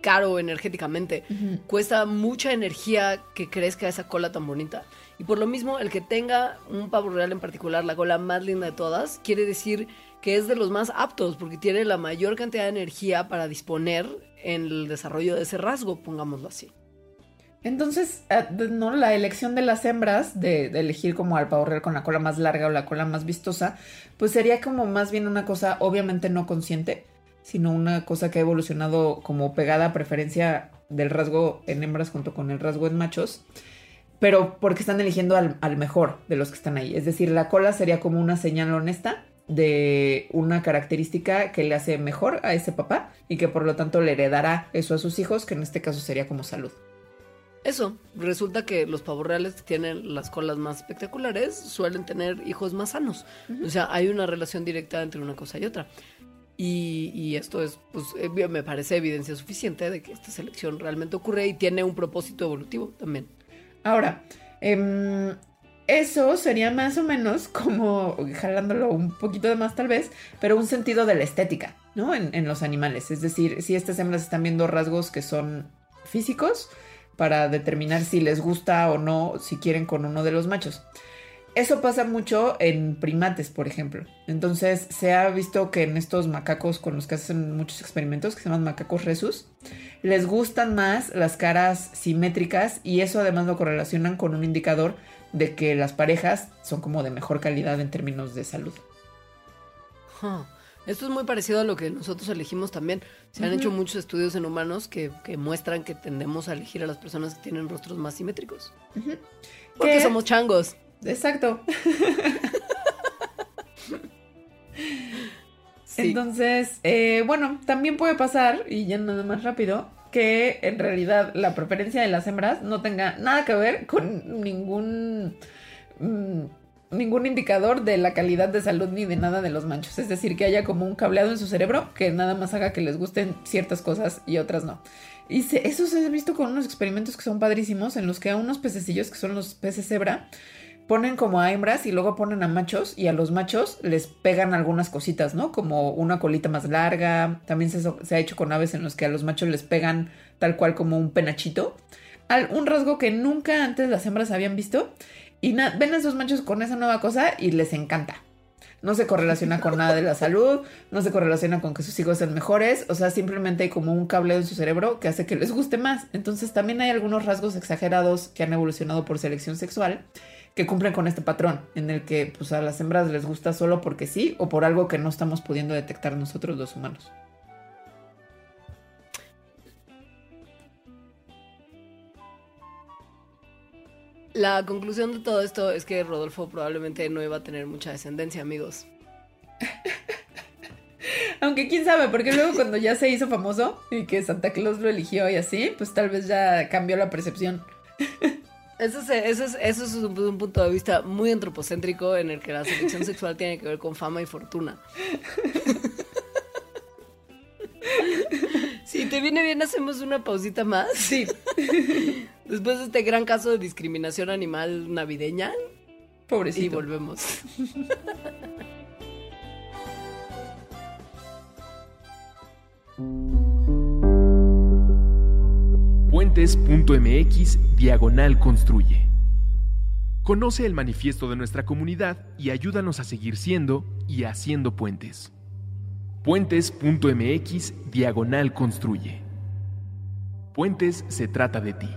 caro energéticamente. Cuesta mucha energía que crezca esa cola tan bonita. Y por lo mismo, el que tenga un pavo real en particular, la cola más linda de todas, quiere decir que es de los más aptos, porque tiene la mayor cantidad de energía para disponer en el desarrollo de ese rasgo, pongámoslo así. Entonces, eh, no, la elección de las hembras, de, de elegir como al pavo real con la cola más larga o la cola más vistosa, pues sería como más bien una cosa obviamente no consciente, sino una cosa que ha evolucionado como pegada a preferencia del rasgo en hembras junto con el rasgo en machos, pero porque están eligiendo al, al mejor de los que están ahí. Es decir, la cola sería como una señal honesta de una característica que le hace mejor a ese papá y que por lo tanto le heredará eso a sus hijos, que en este caso sería como salud. Eso, resulta que los pavos reales que tienen las colas más espectaculares suelen tener hijos más sanos. O sea, hay una relación directa entre una cosa y otra. Y, y esto es, pues, eh, me parece evidencia suficiente de que esta selección realmente ocurre y tiene un propósito evolutivo también. Ahora, em, eso sería más o menos como, jalándolo un poquito de más tal vez, pero un sentido de la estética. ¿no? En, en los animales. Es decir, si estas hembras están viendo rasgos que son físicos para determinar si les gusta o no, si quieren con uno de los machos. Eso pasa mucho en primates, por ejemplo. Entonces se ha visto que en estos macacos con los que hacen muchos experimentos, que se llaman macacos resus, les gustan más las caras simétricas y eso además lo correlacionan con un indicador de que las parejas son como de mejor calidad en términos de salud. Huh. Esto es muy parecido a lo que nosotros elegimos también. Se han hecho muchos estudios en humanos que, que muestran que tendemos a elegir a las personas que tienen rostros más simétricos. Porque ¿Qué? somos changos. Exacto. Sí. Entonces, eh, bueno, también puede pasar, y ya nada más rápido, que en realidad la preferencia de las hembras no tenga nada que ver con ningún mm, ningún indicador de la calidad de salud ni de nada de los machos. Es decir, que haya como un cableado en su cerebro que nada más haga que les gusten ciertas cosas y otras no. Y se- eso se ha visto con unos experimentos que son padrísimos en los que a unos pececillos que son los peces cebra ponen como a hembras y luego ponen a machos y a los machos les pegan algunas cositas, ¿no? Como una colita más larga. También se, ha hecho con aves en los que a los machos les pegan tal cual como un penachito. Al- un rasgo que nunca antes las hembras habían visto. Y ven a esos machos con esa nueva cosa y les encanta. No se correlaciona con nada de la salud, no se correlaciona con que sus hijos sean mejores, o sea, simplemente hay como un cable en su cerebro que hace que les guste más. Entonces también hay algunos rasgos exagerados que han evolucionado por selección sexual que cumplen con este patrón, en el que pues, a las hembras les gusta solo porque sí o por algo que no estamos pudiendo detectar nosotros los humanos. La conclusión de todo esto es que Rodolfo probablemente no iba a tener mucha descendencia, amigos. Aunque quién sabe, porque luego cuando ya se hizo famoso y que Santa Claus lo eligió y así, pues tal vez ya cambió la percepción. Eso es, eso es, eso es un, un punto de vista muy antropocéntrico en el que la selección sexual tiene que ver con fama y fortuna. Si te viene bien, hacemos una pausita más. Sí, Después de este gran caso de discriminación animal navideña. Y pobrecito. volvemos. Puentes.mx Diagonal Construye. Conoce el manifiesto de nuestra comunidad y ayúdanos a seguir siendo y haciendo puentes. Puentes.mx Diagonal Construye. Puentes se trata de ti.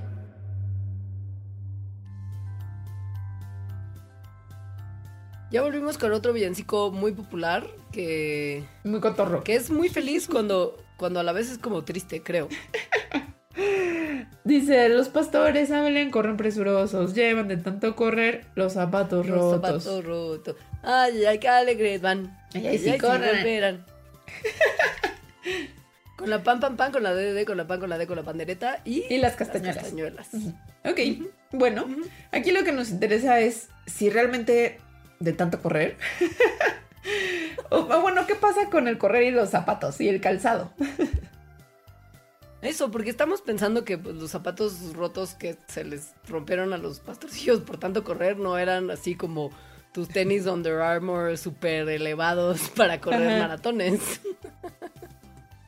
Ya volvimos con otro villancico muy popular que, Muy cotorro. que es muy feliz cuando, cuando a la vez es como triste, creo. Dice, los pastores hablen, corren presurosos, llevan de tanto correr los zapatos Los rotos. zapatos rotos. Ay, ay, qué alegres van. Ay, ay, sí, corren. con la pan, pan, pan, con la DD, con la pan, con la D, con la pandereta y, Y las castañuelas. castañuelas. Ok, bueno, aquí lo que nos interesa es si realmente de tanto correr. o, o bueno, ¿qué pasa con el correr y los zapatos y el calzado? Eso, porque estamos pensando que pues, los zapatos rotos que se les rompieron a los pastorcillos por tanto correr no eran así como tus tenis Under Armour súper elevados para correr Ajá. maratones.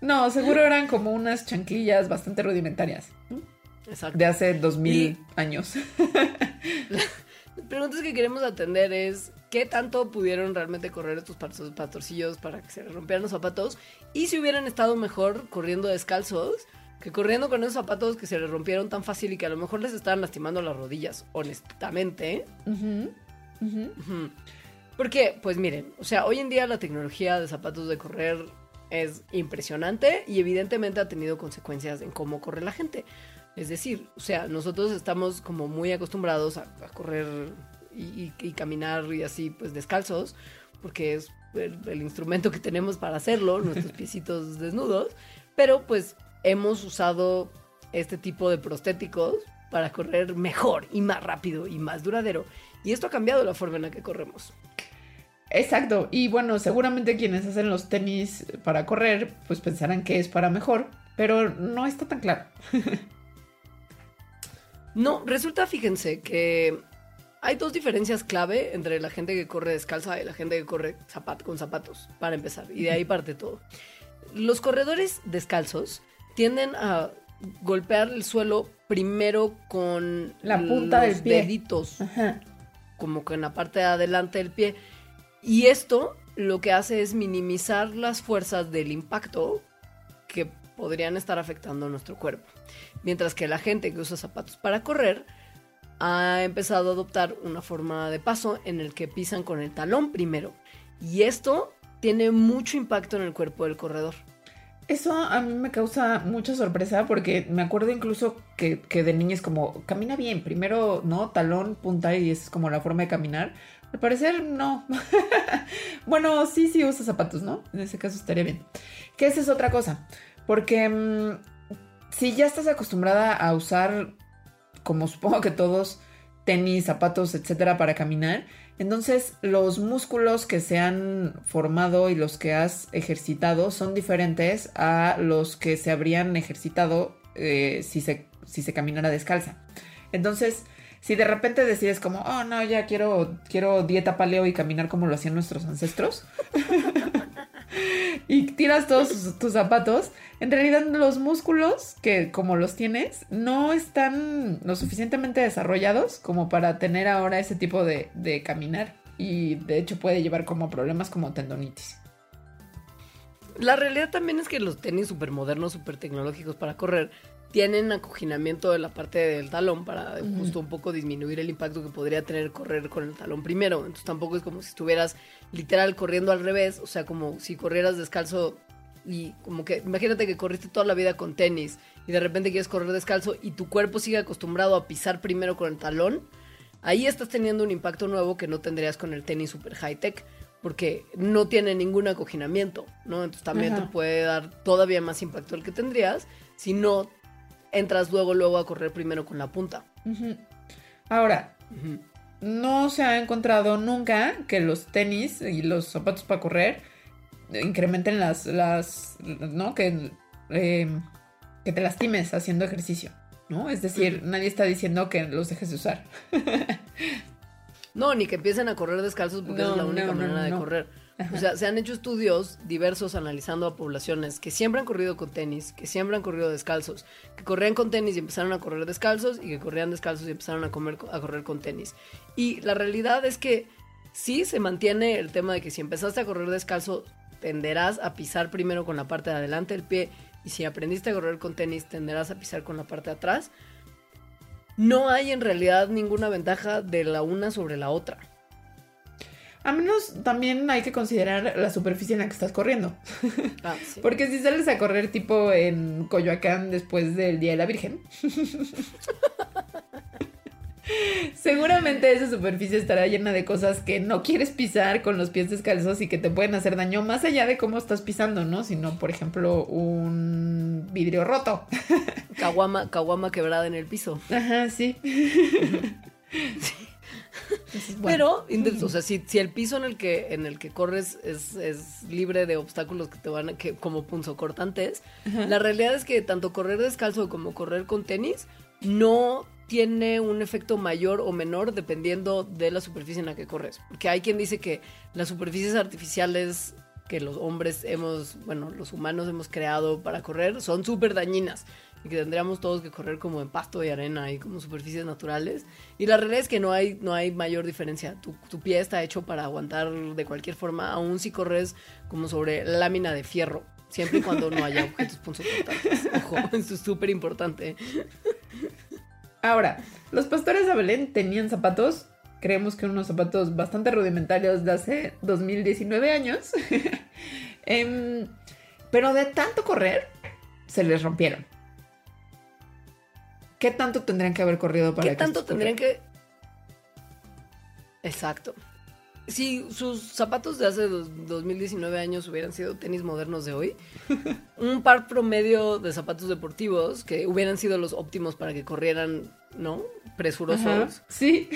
No, seguro eran como unas chanclillas bastante rudimentarias Exacto. de hace dos mil años. Las preguntas que queremos atender es qué tanto pudieron realmente correr estos pastor- pastorcillos para que se les rompieran los zapatos y si hubieran estado mejor corriendo descalzos que corriendo con esos zapatos que se les rompieron tan fácil y que a lo mejor les estaban lastimando las rodillas, honestamente. Porque, pues miren, o sea, hoy en día la tecnología de zapatos de correr es impresionante y evidentemente ha tenido consecuencias en cómo corre la gente. Es decir, o sea, nosotros estamos como muy acostumbrados a, a correr y, y- y caminar y así, pues descalzos, porque es el, el instrumento que tenemos para hacerlo, nuestros piecitos desnudos, pero pues hemos usado este tipo de prostéticos para correr mejor y más rápido y más duradero. Y esto ha cambiado la forma en la que corremos. Exacto, y bueno, seguramente quienes hacen los tenis para correr, pues pensarán que es para mejor, pero no está tan claro. No, resulta, fíjense, que hay dos diferencias clave entre la gente que corre descalza y la gente que corre con zapatos, para empezar. Y de ahí parte todo. Los corredores descalzos tienden a golpear el suelo primero con La punta los del pie. deditos, Ajá. como que en la parte de adelante del pie. Y esto lo que hace es minimizar las fuerzas del impacto que podrían estar afectando nuestro cuerpo. Mientras que la gente que usa zapatos para correr ha empezado a adoptar una forma de paso en el que pisan con el talón primero. Y esto tiene mucho impacto en el cuerpo del corredor. Eso a mí me causa mucha sorpresa porque me acuerdo incluso que, que de niña es como, camina bien, primero, ¿no? Talón, punta y es como la forma de caminar. Al parecer, no. bueno, sí, sí usa zapatos, ¿no? En ese caso estaría bien. Que esa es otra cosa. Porque mm, si ya estás acostumbrada a usar, como supongo que todos, tenis, zapatos, etcétera, para caminar, entonces los músculos que se han formado y los que has ejercitado son diferentes a los que se habrían ejercitado eh, si, se, si se caminara descalza. Entonces, si de repente decides como, oh no, ya quiero, quiero dieta paleo y caminar como lo hacían nuestros ancestros, y tiras todos tus, zapatos, en realidad los músculos que como los tienes no están lo suficientemente desarrollados como para tener ahora ese tipo de, de caminar. Y de hecho puede llevar como problemas como tendonitis. La realidad también es que los tenis súper modernos, súper tecnológicos para correr, tienen acoginamiento de la parte del talón para justo un poco disminuir el impacto que podría tener correr con el talón primero. Entonces tampoco es como si estuvieras literal corriendo al revés, o sea, como si corrieras descalzo y como que imagínate que corriste toda la vida con tenis y de repente quieres correr descalzo y tu cuerpo sigue acostumbrado a pisar primero con el talón, ahí estás teniendo un impacto nuevo que no tendrías con el tenis super high tech. Porque no tiene ningún acoginamiento, ¿no? Entonces también Ajá. te puede dar todavía más impacto del que tendrías si no entras luego, luego a correr primero con la punta. Ahora, no se ha encontrado nunca que los tenis y los zapatos para correr incrementen las, las, ¿no? Que, eh, que te lastimes haciendo ejercicio, ¿no? Es decir, nadie está diciendo que los dejes de usar. No, ni que empiecen a correr descalzos porque No, es la única no, no, manera de correr. O sea, se han hecho estudios diversos analizando a poblaciones que siempre han corrido con tenis, que siempre han corrido descalzos, que corrían con tenis y empezaron a correr descalzos y que corrían descalzos y empezaron a, comer, a correr con tenis. Y la realidad es que sí se mantiene el tema de que si empezaste a correr descalzo, tenderás a pisar primero con la parte de adelante del pie y si aprendiste a correr con tenis, tenderás a pisar con la parte de atrás. No hay en realidad ninguna ventaja de la una sobre la otra. A menos también hay que considerar la superficie en la que estás corriendo. Ah, sí. Porque si sales a correr tipo en Coyoacán después del Día de la Virgen, seguramente esa superficie estará llena de cosas que no quieres pisar con los pies descalzos y que te pueden hacer daño más allá de cómo estás pisando, ¿no? Sino, por ejemplo, un vidrio roto. Caguama, caguama quebrada en el piso. Ajá, sí. Bueno. Pero, o sea, si, si el piso en el que, en el que corres es, es libre de obstáculos que te van a, que, como punzocortantes, la realidad es que tanto correr descalzo como correr con tenis no tiene un efecto mayor o menor dependiendo de la superficie en la que corres. Porque hay quien dice que las superficies artificiales que los hombres hemos, bueno, los humanos hemos creado para correr son súper dañinas y que tendríamos todos que correr como en pasto y arena y como superficies naturales. Y la realidad es que no hay, no hay mayor diferencia. Tu, tu pie está hecho para aguantar de cualquier forma, aun si corres como sobre lámina de fierro, siempre y cuando no haya objetos punzocortantes. Ojo, eso es súper importante. Ahora, los pastores de Belén tenían zapatos. Creemos que unos zapatos bastante rudimentarios de hace 2019 años. Em, pero de tanto correr, se les rompieron. ¿Qué tanto tendrían que haber corrido para ¿Qué que tanto tendrían que...? Exacto. Si sus zapatos de hace dos- 2019 años hubieran sido tenis modernos de hoy, un par promedio de zapatos deportivos que hubieran sido los óptimos para que corrieran, ¿no? Presurosos, Ajá, Sí.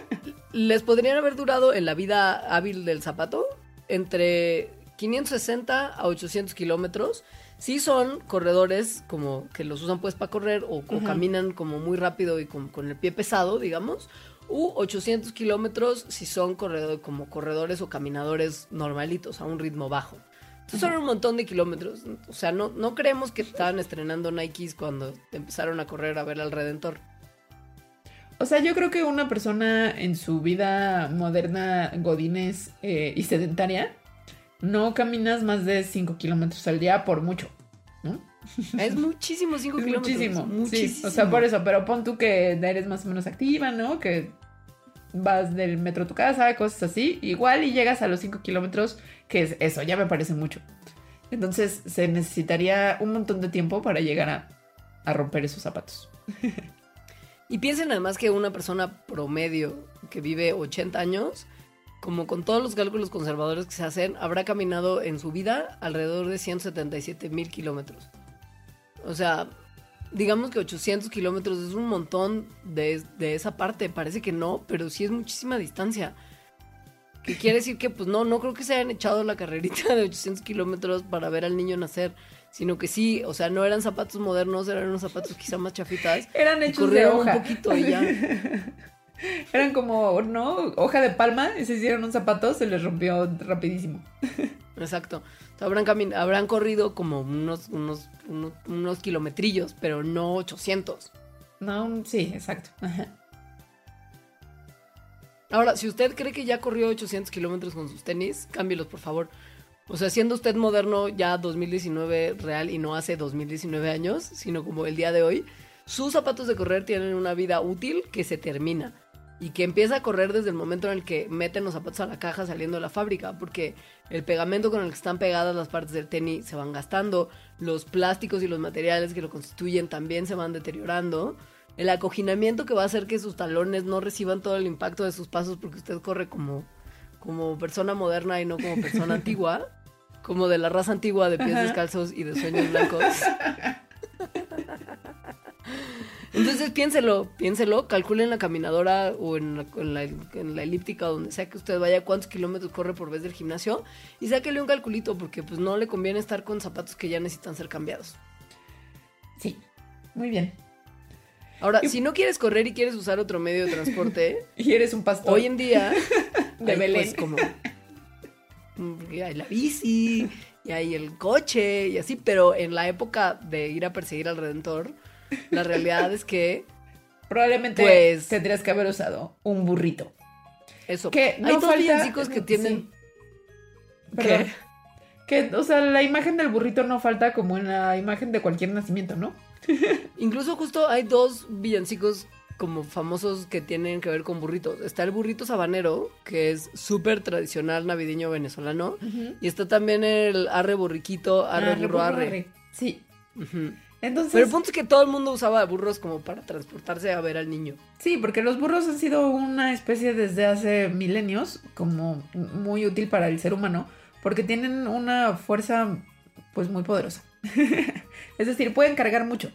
les podrían haber durado en la vida hábil del zapato entre 560 a 800 kilómetros. Sí son corredores como que los usan pues para correr o, caminan como muy rápido y con, con el pie pesado, digamos. U 800 kilómetros si son corredor- como corredores o caminadores normalitos a un ritmo bajo. Entonces son un montón de kilómetros. O sea, no, no creemos que estaban estrenando Nikes cuando empezaron a correr a ver al Redentor. O sea, yo creo que una persona en su vida moderna, godines eh, y sedentaria, no caminas más de 5 kilómetros al día por mucho, ¿no? Es muchísimo 5 Es kilómetros. muchísimo, Muchísimo. Sí, o sea, por eso, pero pon tú que eres más o menos activa, ¿no? Que vas del metro a tu casa, cosas así, igual y llegas a los 5 kilómetros, que es eso, ya me parece mucho. Entonces se necesitaría un montón de tiempo para llegar a, a romper esos zapatos. Y piensen además que una persona promedio que vive 80 años, como con todos los cálculos conservadores que se hacen, habrá caminado en su vida alrededor de 177 mil kilómetros. O sea, digamos que 800 kilómetros es un montón de, de esa parte. Parece que no, pero sí es muchísima distancia. Que quiere decir que, pues no, no creo que se hayan echado la carrerita de 800 kilómetros para ver al niño nacer, sino que sí, o sea, no eran zapatos modernos, eran unos zapatos quizá más chafitas. Eran hechos de hoja. un poquito y ya. Eran como, ¿no? Hoja de palma, y se hicieron un zapato, se les rompió rapidísimo. Exacto. O sea, habrán, camin- habrán corrido como unos, unos, unos, unos kilometrillos, pero no 800. No, sí, exacto. Ajá. Ahora, si usted cree que ya corrió 800 kilómetros con sus tenis, cámbielos, por favor. O sea, siendo usted moderno ya 2019 real y no hace 2019 años, sino como el día de hoy, sus zapatos de correr tienen una vida útil que se termina y que empieza a correr desde el momento en el que meten los zapatos a la caja saliendo de la fábrica, porque el pegamento con el que están pegadas las partes del tenis se van gastando, los plásticos y los materiales que lo constituyen también se van deteriorando. El acoginamiento que va a hacer que sus talones no reciban todo el impacto de sus pasos porque usted corre como, como persona moderna y no como persona antigua, como de la raza antigua de pies descalzos y de sueños blancos. Entonces piénselo, piénselo, calculen la caminadora o en la, en la- en la elíptica donde sea que usted vaya cuántos kilómetros corre por vez del gimnasio y sáquele un calculito porque pues no le conviene estar con zapatos que ya necesitan ser cambiados. Sí, muy bien. Ahora, Y- si no quieres correr y quieres usar otro medio de transporte, Y eres un pastor. hoy en día De hay, Belén. pues, como hay la bici y hay el coche y así, pero en la época de ir a perseguir al Redentor, la realidad es que Probablemente Pues- tendrías que haber usado un burrito. eso. Que hay dos falta- villancicos que sí. tienen Perdón. ¿Qué? Que, o sea, la imagen del burrito no falta como en la imagen de cualquier nacimiento, ¿no? Incluso justo hay dos villancicos como famosos que tienen que ver con burritos. Está el burrito sabanero, que es súper tradicional navideño venezolano. Y está también el arre borriquito, arre burro arre. arre. Sí. Ujú. Entonces, Pero el punto es que todo el mundo usaba burros como para transportarse a ver al niño. sí, porque los burros han sido una especie desde hace milenios como muy útil para el ser humano, porque tienen una fuerza pues muy poderosa. es decir, pueden cargar mucho.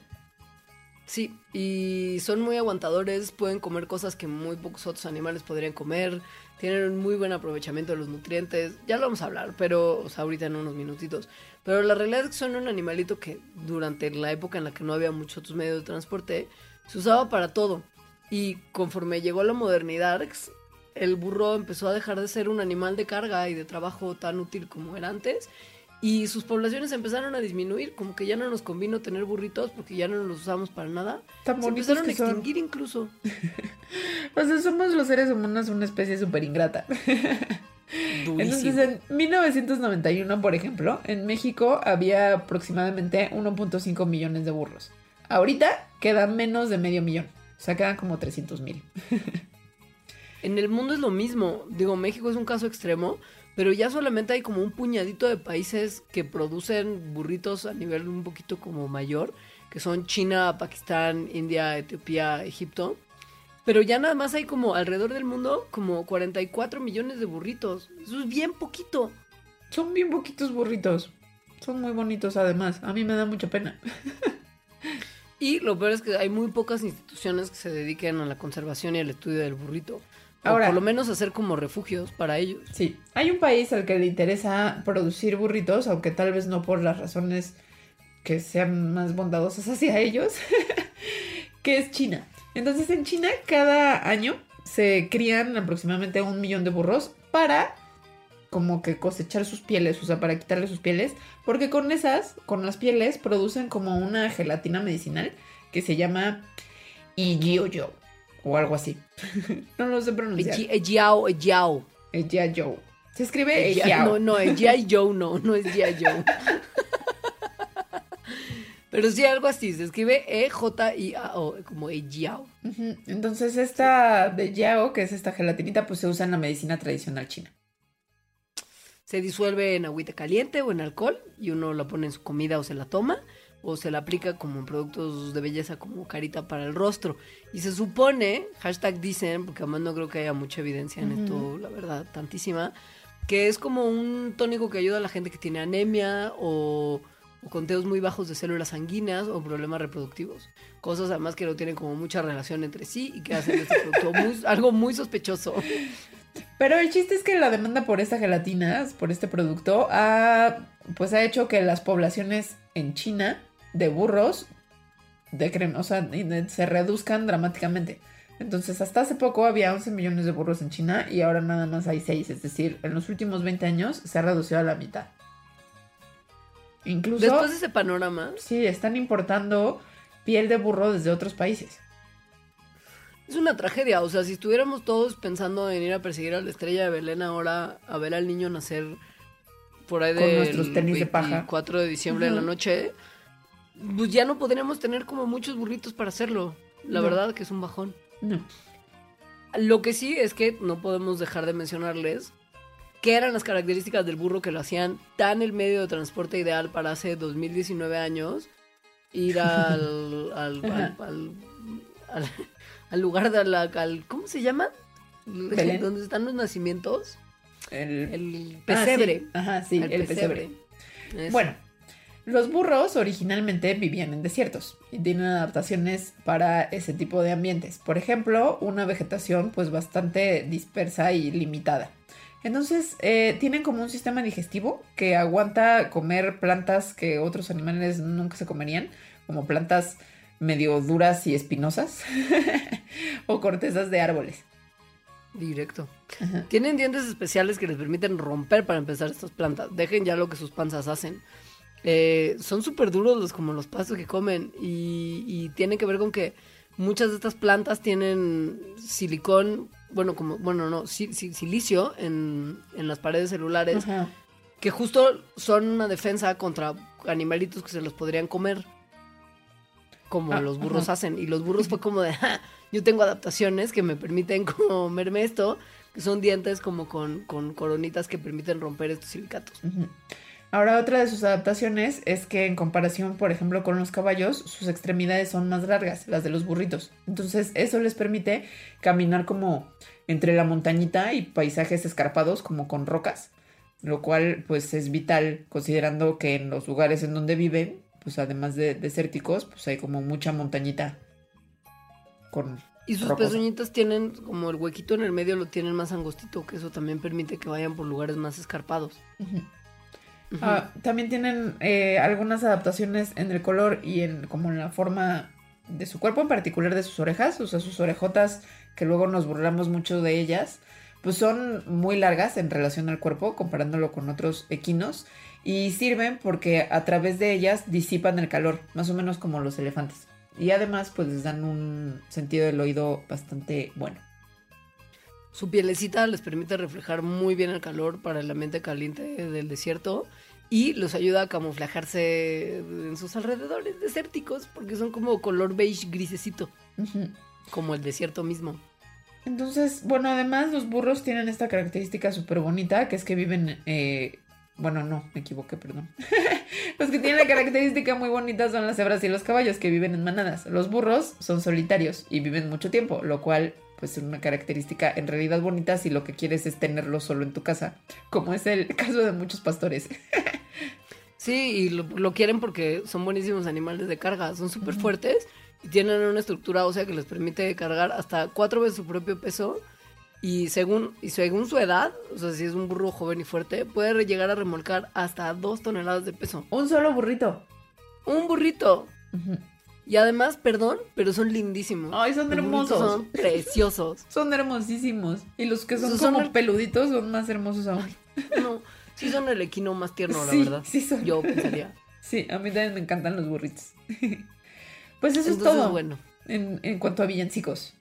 Sí, y son muy aguantadores, pueden comer cosas que muy pocos otros animales podrían comer, tienen un muy buen aprovechamiento de los nutrientes, ya lo vamos a hablar, pero, o sea, ahorita en unos minutitos. Pero la realidad es que son un animalito que durante la época en la que no había muchos otros medios de transporte, se usaba para todo. Y conforme llegó la modernidad, el burro empezó a dejar de ser un animal de carga y de trabajo tan útil como era antes. Y sus poblaciones empezaron a disminuir, como que ya no nos convino tener burritos porque ya no los usamos para nada. Tan Se empezaron a son. extinguir incluso. O sea, somos los seres humanos una especie súper ingrata. Durísimo. Entonces, en 1991, por ejemplo, en México había aproximadamente 1.5 millones de burros. Ahorita quedan menos de medio millón. O sea, quedan como 300 mil. En el mundo es lo mismo. Digo, México es un caso extremo, pero ya solamente hay como un puñadito de países que producen burritos a nivel un poquito como mayor, que son China, Pakistán, India, Etiopía, Egipto. Pero ya nada más hay como alrededor del mundo como 44 millones de burritos. Eso es bien poquito. Son bien poquitos burritos. Son muy bonitos además. A mí me da mucha pena. Y lo peor es que hay muy pocas instituciones que se dediquen a la conservación y al estudio del burrito. O Ahora- por lo menos hacer como refugios para ellos. Sí, hay un país al que le interesa producir burritos, aunque tal vez no por las razones que sean más bondadosas hacia ellos, que es China. Entonces en China cada año se crían aproximadamente un millón de burros para como que cosechar sus pieles, o sea, para quitarle sus pieles, porque con esas, con las pieles, producen como una gelatina medicinal que se llama Igioyo o algo así. no lo sé pronunciar. Ejiao, Ejiao. Ejiao. Se escribe Ejiao. No, no, Ejiao Joe no, no es Joe. Pero sí algo así, se escribe E E-J-I-A-O, como Ejiao. Ujú. Entonces esta de Yao, que es esta gelatinita, pues se usa en la medicina tradicional china. Se disuelve en agüita caliente o en alcohol y uno la pone en su comida o se la toma o se la aplica como en productos de belleza como carita para el rostro. Y se supone, hashtag dicen, porque además no creo que haya mucha evidencia en esto, la verdad, tantísima, que es como un tónico que ayuda a la gente que tiene anemia o, o conteos muy bajos de células sanguíneas o problemas reproductivos. Cosas además que no tienen como mucha relación entre sí y que hacen este producto muy- algo muy sospechoso. Pero el chiste es que la demanda por esta gelatina, por este producto, ha, pues ha hecho que las poblaciones en China de burros decren, o sea, de- se reduzcan dramáticamente. Entonces, hasta hace poco había 11 millones de burros en China y ahora nada más hay 6. Es decir, en los últimos 20 años se ha reducido a la mitad. Incluso, Después de ese panorama, sí, están importando piel de burro desde otros países. Es una tragedia, o sea, si estuviéramos todos pensando en ir a perseguir a la estrella de Belén ahora, a ver al niño nacer por ahí Con del nuestros tenis de paja. 24 de diciembre en la Ujú. noche, pues ya no podríamos tener como muchos burritos para hacerlo. La No. verdad que es un bajón. No. Lo que sí es que no podemos dejar de mencionarles qué eran las características del burro que lo hacían tan el medio de transporte ideal para hace 2019 años ir al, al, al, al- lugar de la... al- ¿Cómo se llama? Belén. Donde están los nacimientos. El, El Ah, pesebre. sí. Ajá, sí, el, pesebre. Bueno, los burros originalmente vivían en desiertos y tienen adaptaciones para ese tipo de ambientes. Por ejemplo, una vegetación pues bastante dispersa y limitada. Entonces, eh, tienen como un sistema digestivo que aguanta comer plantas que otros animales nunca se comerían, como plantas medio duras y espinosas o cortezas de árboles. Directo. Ajá. Tienen dientes especiales que les permiten romper para empezar estas plantas. Dejen ya lo que sus panzas hacen. Eh, son súper duros los, como los pastos que comen y, y tiene que ver con que muchas de estas plantas tienen silicón, bueno, como, bueno, no, si- si- silicio en, en las paredes celulares Ajá. que justo son una defensa contra animalitos que se los podrían comer. Como Ah, los burros ajá. hacen. Y los burros fue como de, "Ja, yo tengo adaptaciones que me permiten comerme esto, que son dientes como con, con coronitas que permiten romper estos silicatos. Ahora, otra de sus adaptaciones es que en comparación, por ejemplo, con los caballos, sus extremidades son más largas, las de los burritos. Entonces, eso les permite caminar como entre la montañita y paisajes escarpados, como con rocas, lo cual pues es vital considerando que en los lugares en donde viven, pues además de desérticos, pues hay como mucha montañita con... Y sus Rocosa. pezuñitas tienen como el huequito en el medio lo tienen más angostito, que eso también permite que vayan por lugares más escarpados. Ah, también tienen eh, algunas adaptaciones en el color y en como en la forma de su cuerpo, en particular de sus orejas, o sea, sus orejotas, que luego nos burlamos mucho de ellas, pues son muy largas en relación al cuerpo, comparándolo con otros equinos, y sirven porque a través de ellas disipan el calor, más o menos como los elefantes. Y además, pues les dan un sentido del oído bastante bueno. Su pielecita les permite reflejar muy bien el calor para el ambiente caliente del desierto y los ayuda a camuflajarse en sus alrededores desérticos porque son como color beige grisecito, como el desierto mismo. Entonces, bueno, además los burros tienen esta característica súper bonita, que es que viven, eh, bueno, no, me equivoqué, perdón. los que tienen la característica muy bonita son las cebras y los caballos, que viven en manadas. Los burros son solitarios y viven mucho tiempo, lo cual, pues, es una característica en realidad bonita si lo que quieres es tenerlo solo en tu casa, como es el caso de muchos pastores. Sí, y lo, lo quieren porque son buenísimos animales de carga, son súper fuertes y tienen una estructura ósea que les permite cargar hasta cuatro veces su propio peso y según, y según su edad, o sea, si es un burro joven y fuerte, puede llegar a remolcar hasta dos toneladas de peso. Un solo burrito. Un burrito. Y además, perdón, pero son lindísimos. Ay, son Los hermosos. Son preciosos. Son hermosísimos. Y los que son como el- peluditos son más hermosos aún. No, sí son el equino más tierno, la Sí, verdad. sí son. Yo pensaría. Sí, a mí también me encantan los burritos. Pues eso es todo bueno. en, en cuanto a villancicos.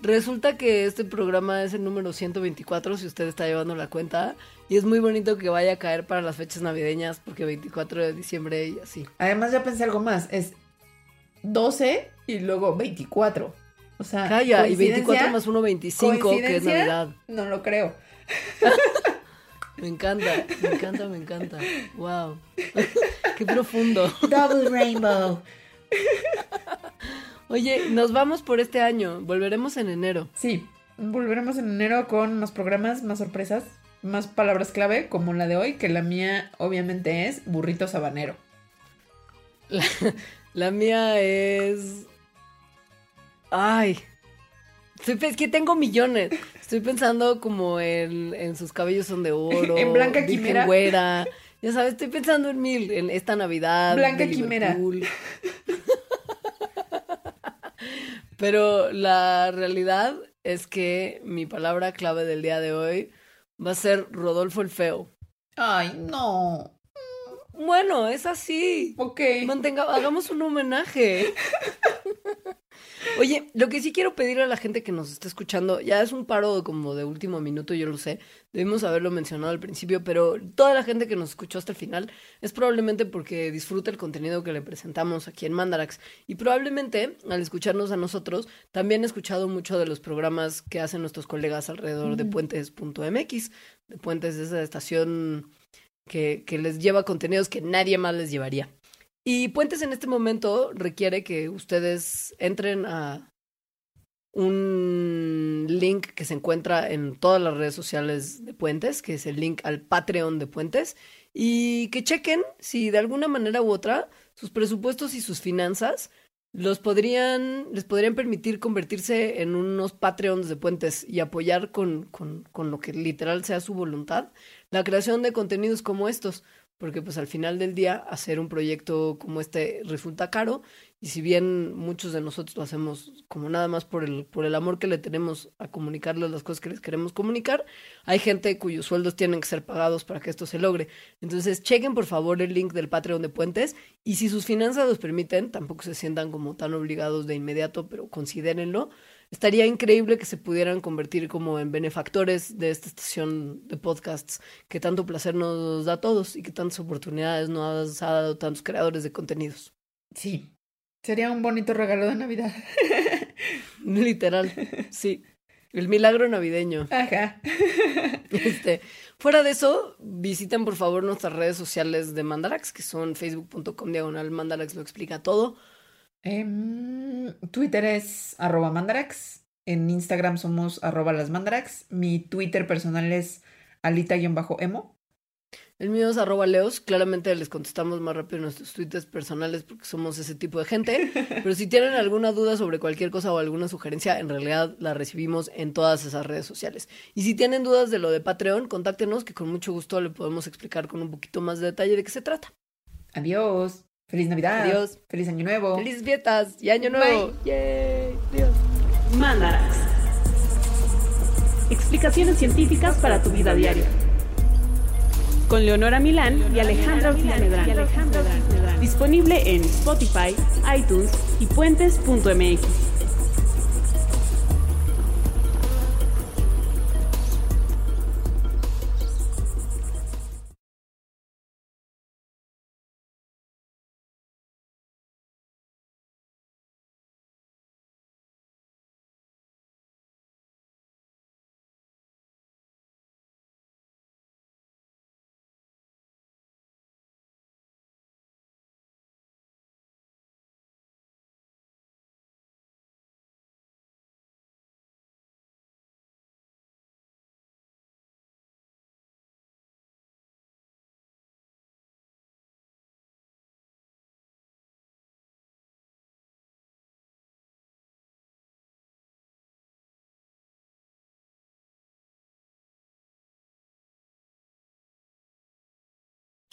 Resulta que este programa es el número 124, si usted está llevando la cuenta. Y es muy bonito que vaya a caer para las fechas navideñas, porque 24 de diciembre y así. Además ya pensé algo más, es 12 y luego 24. O sea, Calla, y 24 ¿coincidencia? más 1, 25, que es. Navidad. No lo creo. Me encanta, me encanta, me encanta. Wow. Qué profundo. Double Rainbow. Oye, nos vamos por este año. Volveremos en enero. Sí, volveremos en enero con más programas, más sorpresas, más palabras clave como la de hoy, que la mía obviamente es burrito sabanero. La, la mía es. Ay. Estoy es que tengo millones. Estoy pensando como en, en sus cabellos son de oro. En Blanca Quimera. Güera. Ya sabes, estoy pensando en mil, en esta Navidad. Blanca Quimera. Pero la realidad es que mi palabra clave del día de hoy va a ser Rodolfo el Feo. Ay, no. Bueno, es así. Ok. Mantenga, hagamos un homenaje. Oye, lo que sí quiero pedir a la gente que nos está escuchando, ya es un paro como de último minuto, yo lo sé, debimos haberlo mencionado al principio, pero toda la gente que nos escuchó hasta el final es probablemente porque disfruta el contenido que le presentamos aquí en Mandarax y probablemente al escucharnos a nosotros también he escuchado mucho de los programas que hacen nuestros colegas alrededor de puentes.mx, de Puentes, esa estación que, les lleva contenidos que nadie más les llevaría. Y Puentes en este momento requiere que ustedes entren a un link que se encuentra en todas las redes sociales de Puentes, que es el link al Patreon de Puentes, y que chequen si de alguna manera u otra sus presupuestos y sus finanzas los podrían, les podrían permitir convertirse en unos Patreons de Puentes y apoyar con, con, con lo que literal sea su voluntad la creación de contenidos como estos porque pues al final del día hacer un proyecto como este resulta caro y si bien muchos de nosotros lo hacemos como nada más por el, por el amor que le tenemos a comunicarles las cosas que les queremos comunicar, hay gente cuyos sueldos tienen que ser pagados para que esto se logre. Entonces chequen por favor el link del Patreon de Puentes y si sus finanzas los permiten, tampoco se sientan como tan obligados de inmediato, pero considérenlo. Estaría increíble que se pudieran convertir como en benefactores de esta estación de podcasts que tanto placer nos da a todos y que tantas oportunidades nos ha dado tantos creadores de contenidos. Sí. Sería un bonito regalo de Navidad. Literal, sí. El milagro navideño. Ajá. Este, fuera de eso, visiten por favor nuestras redes sociales de Mandarax, que son facebook.com diagonal Mandarax lo explica todo. Em, Twitter es arroba mandarax. En Instagram somos arroba las mandarax. Mi Twitter personal es alita-emo. El mío es arroba leos. Claramente les contestamos más rápido nuestros tweets personales porque somos ese tipo de gente. Pero si tienen alguna duda sobre cualquier cosa o alguna sugerencia, en realidad la recibimos en todas esas redes sociales. Y si tienen dudas de lo de Patreon, contáctenos que con mucho gusto le podemos explicar con un poquito más de detalle de qué se trata. Adiós. Feliz Navidad. Adiós. Feliz Año Nuevo. ¡Felices fiestas y año nuevo! ¡Yay! Adiós. Mandarax. Explicaciones científicas para tu vida diaria. Con Leonora Milán y Alejandra Ortiz Medrano. Disponible en Spotify, iTunes y puentes.mx.